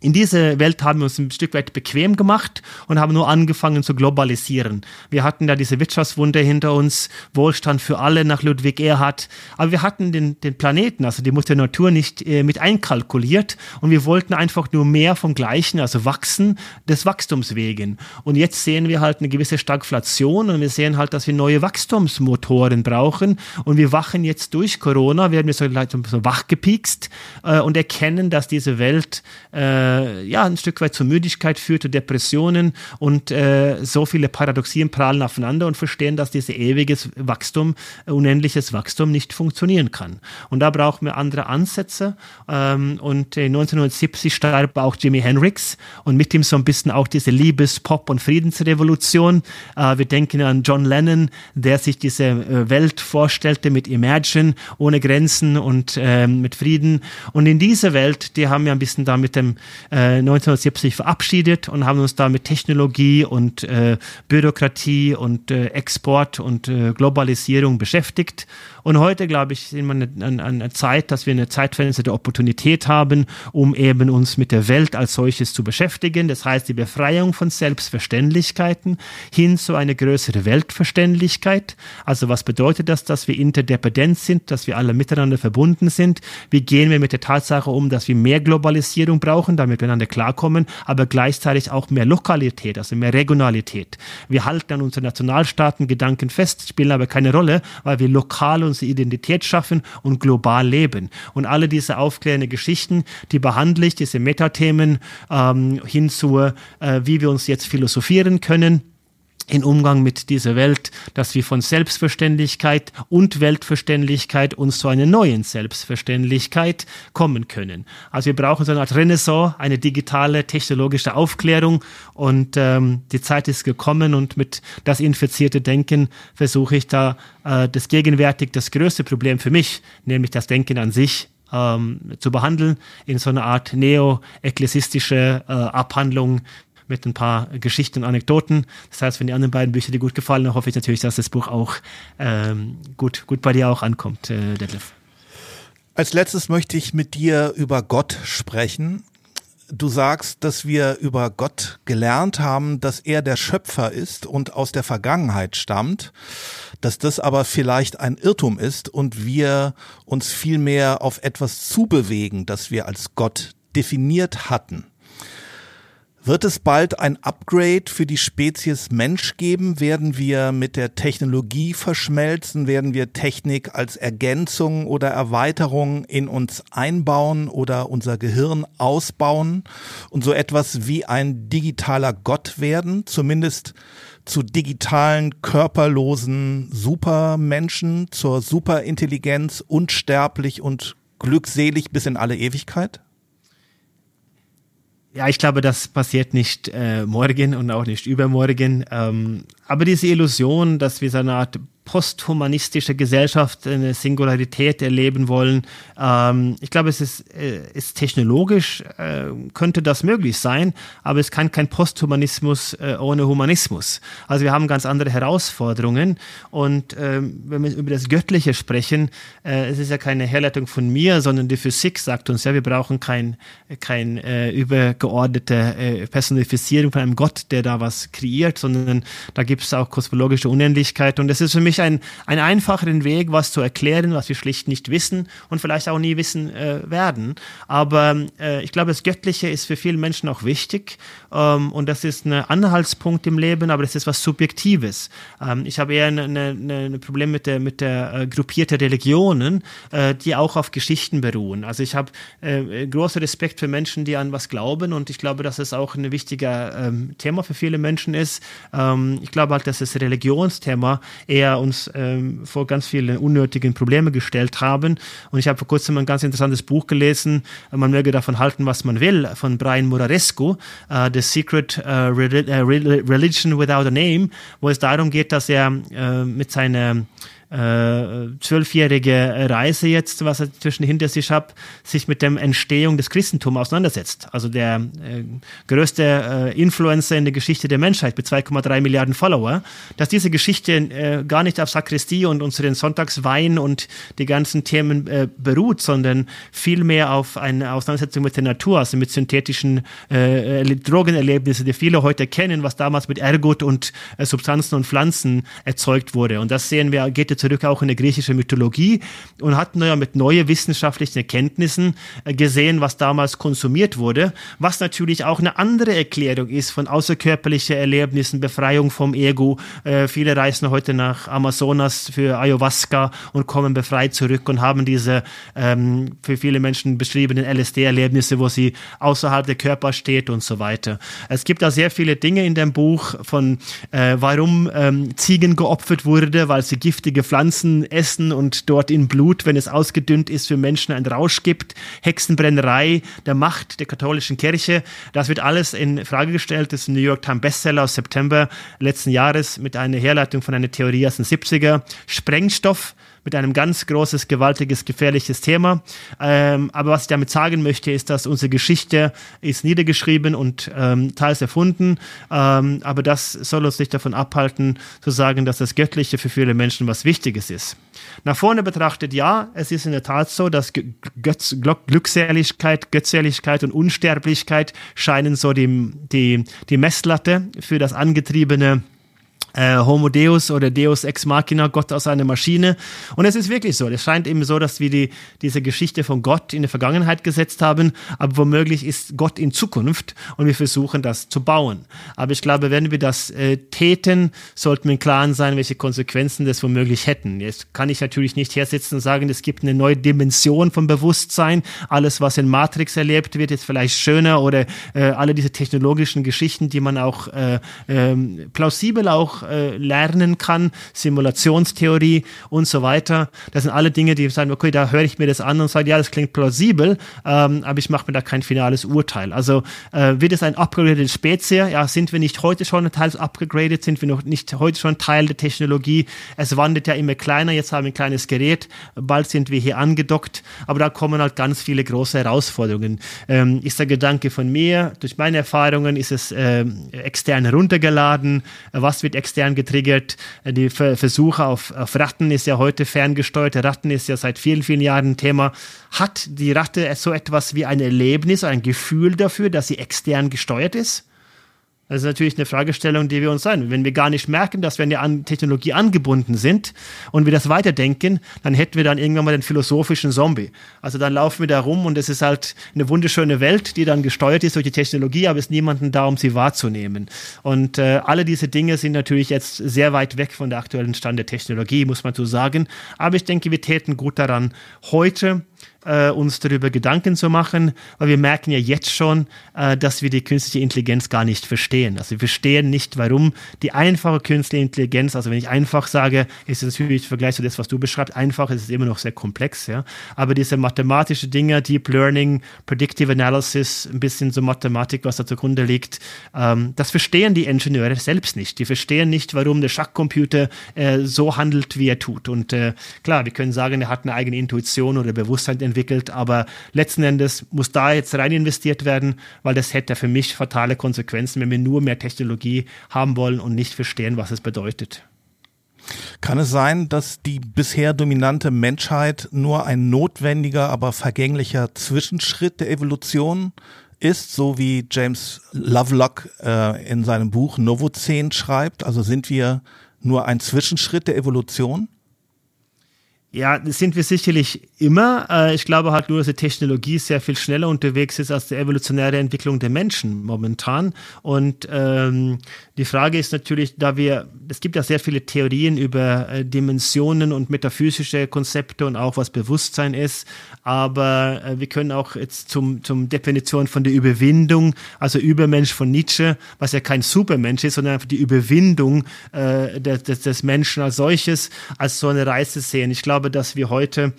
in diese Welt haben wir uns ein Stück weit bequem gemacht und haben nur angefangen zu globalisieren. Wir hatten da diese Wirtschaftswunder hinter uns, Wohlstand für alle nach Ludwig Erhard, aber wir hatten den, den Planeten, also die Mutter Natur nicht äh, mit einkalkuliert und wir wollten einfach nur mehr vom Gleichen, also wachsen, des Wachstums wegen. Und jetzt sehen wir halt eine gewisse Stagflation und wir sehen halt, dass wir neue Wachstumsmotoren brauchen und wir wachen jetzt durch Corona, werden wir so, so wachgepiekst äh, und erkennen, dass diese Welt äh, äh, ja, ein Stück weit zur Müdigkeit führt, zu Depressionen und äh, so viele Paradoxien prallen aufeinander und verstehen, dass dieses ewiges Wachstum, äh, unendliches Wachstum nicht funktionieren kann. Und da brauchen wir andere Ansätze. Ähm, und 1970 starb auch Jimi Hendrix und mit ihm so ein bisschen auch diese Liebes-, Pop- und Friedensrevolution. Äh, wir denken an John Lennon, der sich diese äh, Welt vorstellte mit Imagine, ohne Grenzen und ähm, mit Frieden. Und in dieser Welt, die haben wir ein bisschen da mit dem 1970 äh, verabschiedet und haben uns da mit Technologie und äh, Bürokratie und äh, Export und äh, Globalisierung beschäftigt und heute, glaube ich, sind wir an einer Zeit, dass wir eine zeitveränderte Opportunität haben, um eben uns mit der Welt als solches zu beschäftigen. Das heißt, die Befreiung von Selbstverständlichkeiten hin zu einer größeren Weltverständlichkeit. Also was bedeutet das, dass wir interdependent sind, dass wir alle miteinander verbunden sind? Wie gehen wir mit der Tatsache um, dass wir mehr Globalisierung brauchen, damit miteinander klarkommen, aber gleichzeitig auch mehr Lokalität, also mehr Regionalität. Wir halten an unseren Nationalstaaten-Gedanken fest, spielen aber keine Rolle, weil wir lokal unsere Identität schaffen und global leben. Und alle diese aufklärenden Geschichten, die behandle ich, diese Metathemen ähm, hin zu, äh, wie wir uns jetzt philosophieren können in Umgang mit dieser Welt, dass wir von Selbstverständlichkeit und Weltverständlichkeit uns zu einer neuen Selbstverständlichkeit kommen können. Also wir brauchen so eine Art Renaissance, eine digitale technologische Aufklärung und ähm, die Zeit ist gekommen und mit das infizierte Denken versuche ich da äh, das gegenwärtig das größte Problem für mich, nämlich das Denken an sich ähm, zu behandeln, in so einer Art neo-ekklesistische äh, Abhandlung mit ein paar Geschichten und Anekdoten. Das heißt, wenn die anderen beiden Bücher dir gut gefallen, dann hoffe ich natürlich, dass das Buch auch ähm, gut, gut bei dir auch ankommt, äh, Detlef. Als letztes möchte ich mit dir über Gott sprechen. Du sagst, dass wir über Gott gelernt haben, dass er der Schöpfer ist und aus der Vergangenheit stammt, dass das aber vielleicht ein Irrtum ist und wir uns vielmehr auf etwas zubewegen, das wir als Gott definiert hatten. Wird es bald ein Upgrade für die Spezies Mensch geben? Werden wir mit der Technologie verschmelzen? Werden wir Technik als Ergänzung oder Erweiterung in uns einbauen oder unser Gehirn ausbauen und so etwas wie ein digitaler Gott werden? Zumindest zu digitalen, körperlosen Supermenschen, zur Superintelligenz, unsterblich und glückselig bis in alle Ewigkeit? Ja, ich glaube, das passiert nicht äh, morgen und auch nicht übermorgen. Ähm, aber diese Illusion, dass wir so eine Art posthumanistische Gesellschaft eine Singularität erleben wollen. Ähm, ich glaube, es ist, äh, ist technologisch, äh, könnte das möglich sein, aber es kann kein Posthumanismus äh, ohne Humanismus. Also wir haben ganz andere Herausforderungen und ähm, wenn wir über das Göttliche sprechen, äh, es ist ja keine Herleitung von mir, sondern die Physik sagt uns ja, wir brauchen kein, kein äh, übergeordnete äh, Personifizierung von einem Gott, der da was kreiert, sondern da gibt es auch kosmologische Unendlichkeit und das ist für mich ein, ein einfacheren Weg, was zu erklären, was wir schlicht nicht wissen und vielleicht auch nie wissen äh, werden. Aber äh, ich glaube, das Göttliche ist für viele Menschen auch wichtig ähm, und das ist ein Anhaltspunkt im Leben, aber das ist was Subjektives. Ähm, ich habe eher ein Problem mit der, mit der äh, gruppierte Religionen, äh, die auch auf Geschichten beruhen. Also ich habe äh, großen Respekt für Menschen, die an was glauben und ich glaube, dass es auch ein wichtiger ähm, Thema für viele Menschen ist. Ähm, ich glaube halt, dass das Religionsthema eher uns ähm, vor ganz viele unnötigen Probleme gestellt haben. Und ich habe vor kurzem ein ganz interessantes Buch gelesen. Man möge davon halten, was man will, von Brian Murarescu, uh, The Secret uh, Religion Without a Name, wo es darum geht, dass er uh, mit seiner äh, zwölfjährige Reise jetzt, was er zwischen hinter sich hat, sich mit der Entstehung des Christentums auseinandersetzt. Also der äh, größte äh, Influencer in der Geschichte der Menschheit mit 2,3 Milliarden Follower, dass diese Geschichte äh, gar nicht auf Sakristie und unseren Sonntagswein und die ganzen Themen äh, beruht, sondern vielmehr auf eine Auseinandersetzung mit der Natur, also mit synthetischen äh, Drogenerlebnissen, die viele heute kennen, was damals mit Ergot und äh, Substanzen und Pflanzen erzeugt wurde. Und das sehen wir, geht jetzt zurück auch in die griechische Mythologie und hat ja mit neuen wissenschaftlichen Erkenntnissen äh, gesehen, was damals konsumiert wurde, was natürlich auch eine andere Erklärung ist von außerkörperlichen Erlebnissen, Befreiung vom Ego. Äh, viele reisen heute nach Amazonas für Ayahuasca und kommen befreit zurück und haben diese ähm, für viele Menschen beschriebenen LSD-Erlebnisse, wo sie außerhalb der Körper steht und so weiter. Es gibt da sehr viele Dinge in dem Buch von, äh, warum ähm, Ziegen geopfert wurde, weil sie giftige Pflanzen essen und dort in Blut, wenn es ausgedünnt ist, für Menschen einen Rausch gibt, Hexenbrennerei, der Macht der katholischen Kirche. Das wird alles in Frage gestellt. Das ist ein New York Times Bestseller aus September letzten Jahres mit einer Herleitung von einer Theorie aus den 70er. Sprengstoff mit einem ganz großes, gewaltiges, gefährliches Thema. Ähm, aber was ich damit sagen möchte, ist, dass unsere Geschichte ist niedergeschrieben und ähm, teils erfunden. Ähm, aber das soll uns nicht davon abhalten, zu sagen, dass das Göttliche für viele Menschen was Wichtiges ist. Nach vorne betrachtet, ja, es ist in der Tat so, dass Götz, Glückseligkeit, Götzseligkeit und Unsterblichkeit scheinen so die, die, die Messlatte für das angetriebene äh, Homo Deus oder Deus Ex Machina, Gott aus einer Maschine. Und es ist wirklich so. Es scheint eben so, dass wir die, diese Geschichte von Gott in der Vergangenheit gesetzt haben, aber womöglich ist Gott in Zukunft und wir versuchen das zu bauen. Aber ich glaube, wenn wir das äh, täten, sollten wir im Klaren sein, welche Konsequenzen das womöglich hätten. Jetzt kann ich natürlich nicht hersitzen und sagen, es gibt eine neue Dimension von Bewusstsein. Alles, was in Matrix erlebt wird, ist vielleicht schöner oder äh, alle diese technologischen Geschichten, die man auch äh, äh, plausibel auch äh, lernen kann, Simulationstheorie und so weiter. Das sind alle Dinge, die sagen, okay, da höre ich mir das an und sage, ja, das klingt plausibel, ähm, aber ich mache mir da kein finales Urteil. Also äh, wird es ein upgraded Spezies? Ja, sind wir nicht heute schon teils upgraded? Sind wir noch nicht heute schon Teil der Technologie? Es wandert ja immer kleiner. Jetzt haben wir ein kleines Gerät. Bald sind wir hier angedockt. Aber da kommen halt ganz viele große Herausforderungen. Ähm, ist der Gedanke von mir, durch meine Erfahrungen, ist es äh, extern runtergeladen? Was wird extern getriggert? Die Versuche auf, auf Ratten ist ja heute ferngesteuert. Ratten ist ja seit vielen, vielen Jahren ein Thema. Hat die Ratte so etwas wie ein Erlebnis, ein Gefühl dafür, dass sie extern gesteuert ist? Das ist natürlich eine Fragestellung, die wir uns sein. Wenn wir gar nicht merken, dass wir an die Technologie angebunden sind und wir das weiterdenken, dann hätten wir dann irgendwann mal den philosophischen Zombie. Also dann laufen wir da rum und es ist halt eine wunderschöne Welt, die dann gesteuert ist durch die Technologie, aber es ist niemanden da, um sie wahrzunehmen. Und äh, alle diese Dinge sind natürlich jetzt sehr weit weg von der aktuellen Stand der Technologie, muss man so sagen. Aber ich denke, wir täten gut daran, heute äh, uns darüber Gedanken zu machen, weil wir merken ja jetzt schon, äh, dass wir die künstliche Intelligenz gar nicht verstehen. Also wir verstehen nicht, warum die einfache künstliche Intelligenz, also wenn ich einfach sage, ist es natürlich im Vergleich zu das, was du beschreibst, einfach ist es immer noch sehr komplex, ja. Aber diese mathematische Dinge, Deep Learning, Predictive Analysis, ein bisschen so Mathematik, was da zugrunde liegt, ähm, das verstehen die Ingenieure selbst nicht. Die verstehen nicht, warum der Schachcomputer äh, so handelt, wie er tut. Und äh, klar, wir können sagen, er hat eine eigene Intuition oder Bewusstsein entwickelt, aber letzten Endes muss da jetzt rein investiert werden, weil das hätte für mich fatale Konsequenzen, wenn wir nur mehr Technologie haben wollen und nicht verstehen, was es bedeutet. Kann es sein, dass die bisher dominante Menschheit nur ein notwendiger, aber vergänglicher Zwischenschritt der Evolution ist, so wie James Lovelock äh, in seinem Buch Novozän schreibt? Also sind wir nur ein Zwischenschritt der Evolution? Ja, sind wir sicherlich immer. Äh, ich glaube halt nur, dass die Technologie sehr viel schneller unterwegs ist als die evolutionäre Entwicklung der Menschen momentan. Und ähm, die Frage ist natürlich, da wir, es gibt ja sehr viele Theorien über äh, Dimensionen und metaphysische Konzepte und auch was Bewusstsein ist, aber äh, wir können auch jetzt zum, zum Definition von der Überwindung, also Übermensch von Nietzsche, was ja kein Supermensch ist, sondern einfach die Überwindung äh, des, des Menschen als solches, als so eine Reise sehen. Ich glaube, dass wir heute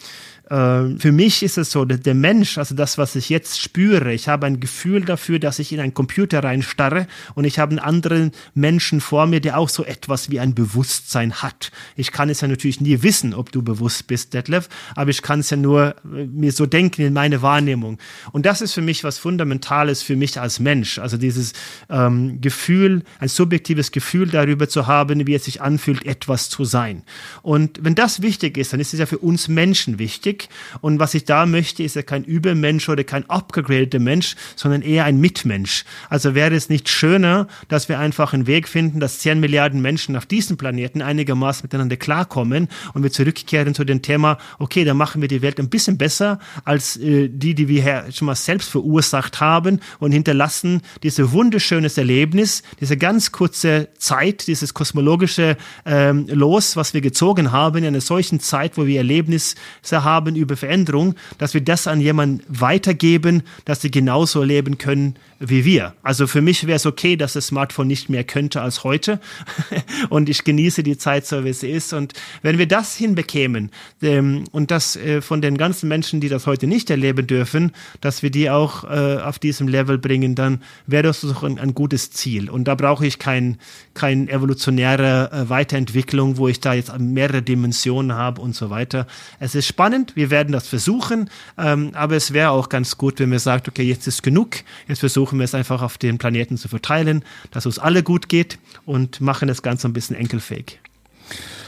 äh, für mich ist es so, der Mensch, also das, was ich jetzt spüre, ich habe ein Gefühl dafür, dass ich in einen Computer reinstarre und ich habe einen anderen Menschen vor mir, der auch so etwas wie ein Bewusstsein hat. Ich kann es ja natürlich nie wissen, ob du bewusst bist, Detlef, aber ich kann es ja nur äh, mir so denken in meine Wahrnehmung. Und das ist für mich was Fundamentales für mich als Mensch. Also dieses ähm, Gefühl, ein subjektives Gefühl darüber zu haben, wie es sich anfühlt, etwas zu sein. Und wenn das wichtig ist, dann ist es ja für uns Menschen wichtig. Und was ich da möchte, ist ja kein Übermensch oder kein abgegradeter Mensch, sondern eher ein Mitmensch. Also wäre es nicht schöner, dass wir einfach einen Weg finden, dass 10 Milliarden Menschen auf diesem Planeten einigermaßen miteinander klarkommen und wir zurückkehren zu dem Thema, okay, dann machen wir die Welt ein bisschen besser als äh, die, die wir schon mal selbst verursacht haben und hinterlassen dieses wunderschönes Erlebnis, diese ganz kurze Zeit, dieses kosmologische ähm, Los, was wir gezogen haben in einer solchen Zeit, wo wir Erlebnisse haben, haben über Veränderung, dass wir das an jemanden weitergeben, dass sie genauso leben können wie wir. Also für mich wäre es okay, dass das Smartphone nicht mehr könnte als heute und ich genieße die Zeit so, wie sie ist. Und wenn wir das hinbekämen ähm, und das äh, von den ganzen Menschen, die das heute nicht erleben dürfen, dass wir die auch äh, auf diesem Level bringen, dann wäre das doch ein, ein, gutes Ziel. Und da brauche ich kein, kein evolutionäre äh, Weiterentwicklung, wo ich da jetzt mehrere Dimensionen habe und so weiter. Es ist spannend, wir werden das versuchen, ähm, aber es wäre auch ganz gut, wenn man sagt, okay, jetzt ist genug, jetzt versuchen wir es einfach auf den Planeten zu verteilen, dass es alle gut geht und machen das Ganze ein bisschen enkelfähig.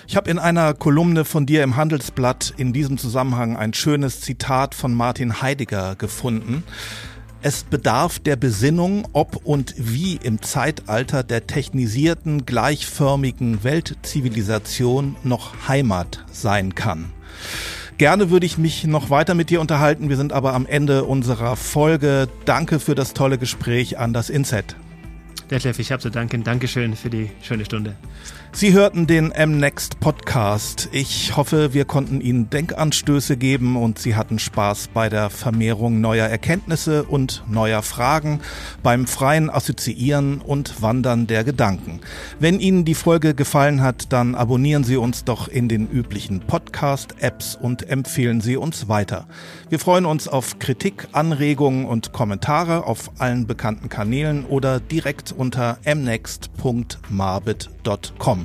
Ich habe in einer Kolumne von dir im Handelsblatt in diesem Zusammenhang ein schönes Zitat von Martin Heidegger gefunden. Es bedarf der Besinnung, ob und wie im Zeitalter der technisierten, gleichförmigen Weltzivilisation noch Heimat sein kann. Gerne würde ich mich noch weiter mit dir unterhalten. Wir sind aber am Ende unserer Folge. Danke für das tolle Gespräch an das Inset. Detlef, ich habe zu danken. Dankeschön für die schöne Stunde. Sie hörten den M-Next Podcast. Ich hoffe, wir konnten Ihnen Denkanstöße geben und Sie hatten Spaß bei der Vermehrung neuer Erkenntnisse und neuer Fragen, beim freien Assoziieren und Wandern der Gedanken. Wenn Ihnen die Folge gefallen hat, dann abonnieren Sie uns doch in den üblichen Podcast-Apps und empfehlen Sie uns weiter. Wir freuen uns auf Kritik, Anregungen und Kommentare auf allen bekannten Kanälen oder direkt unter mnext.marbit.com.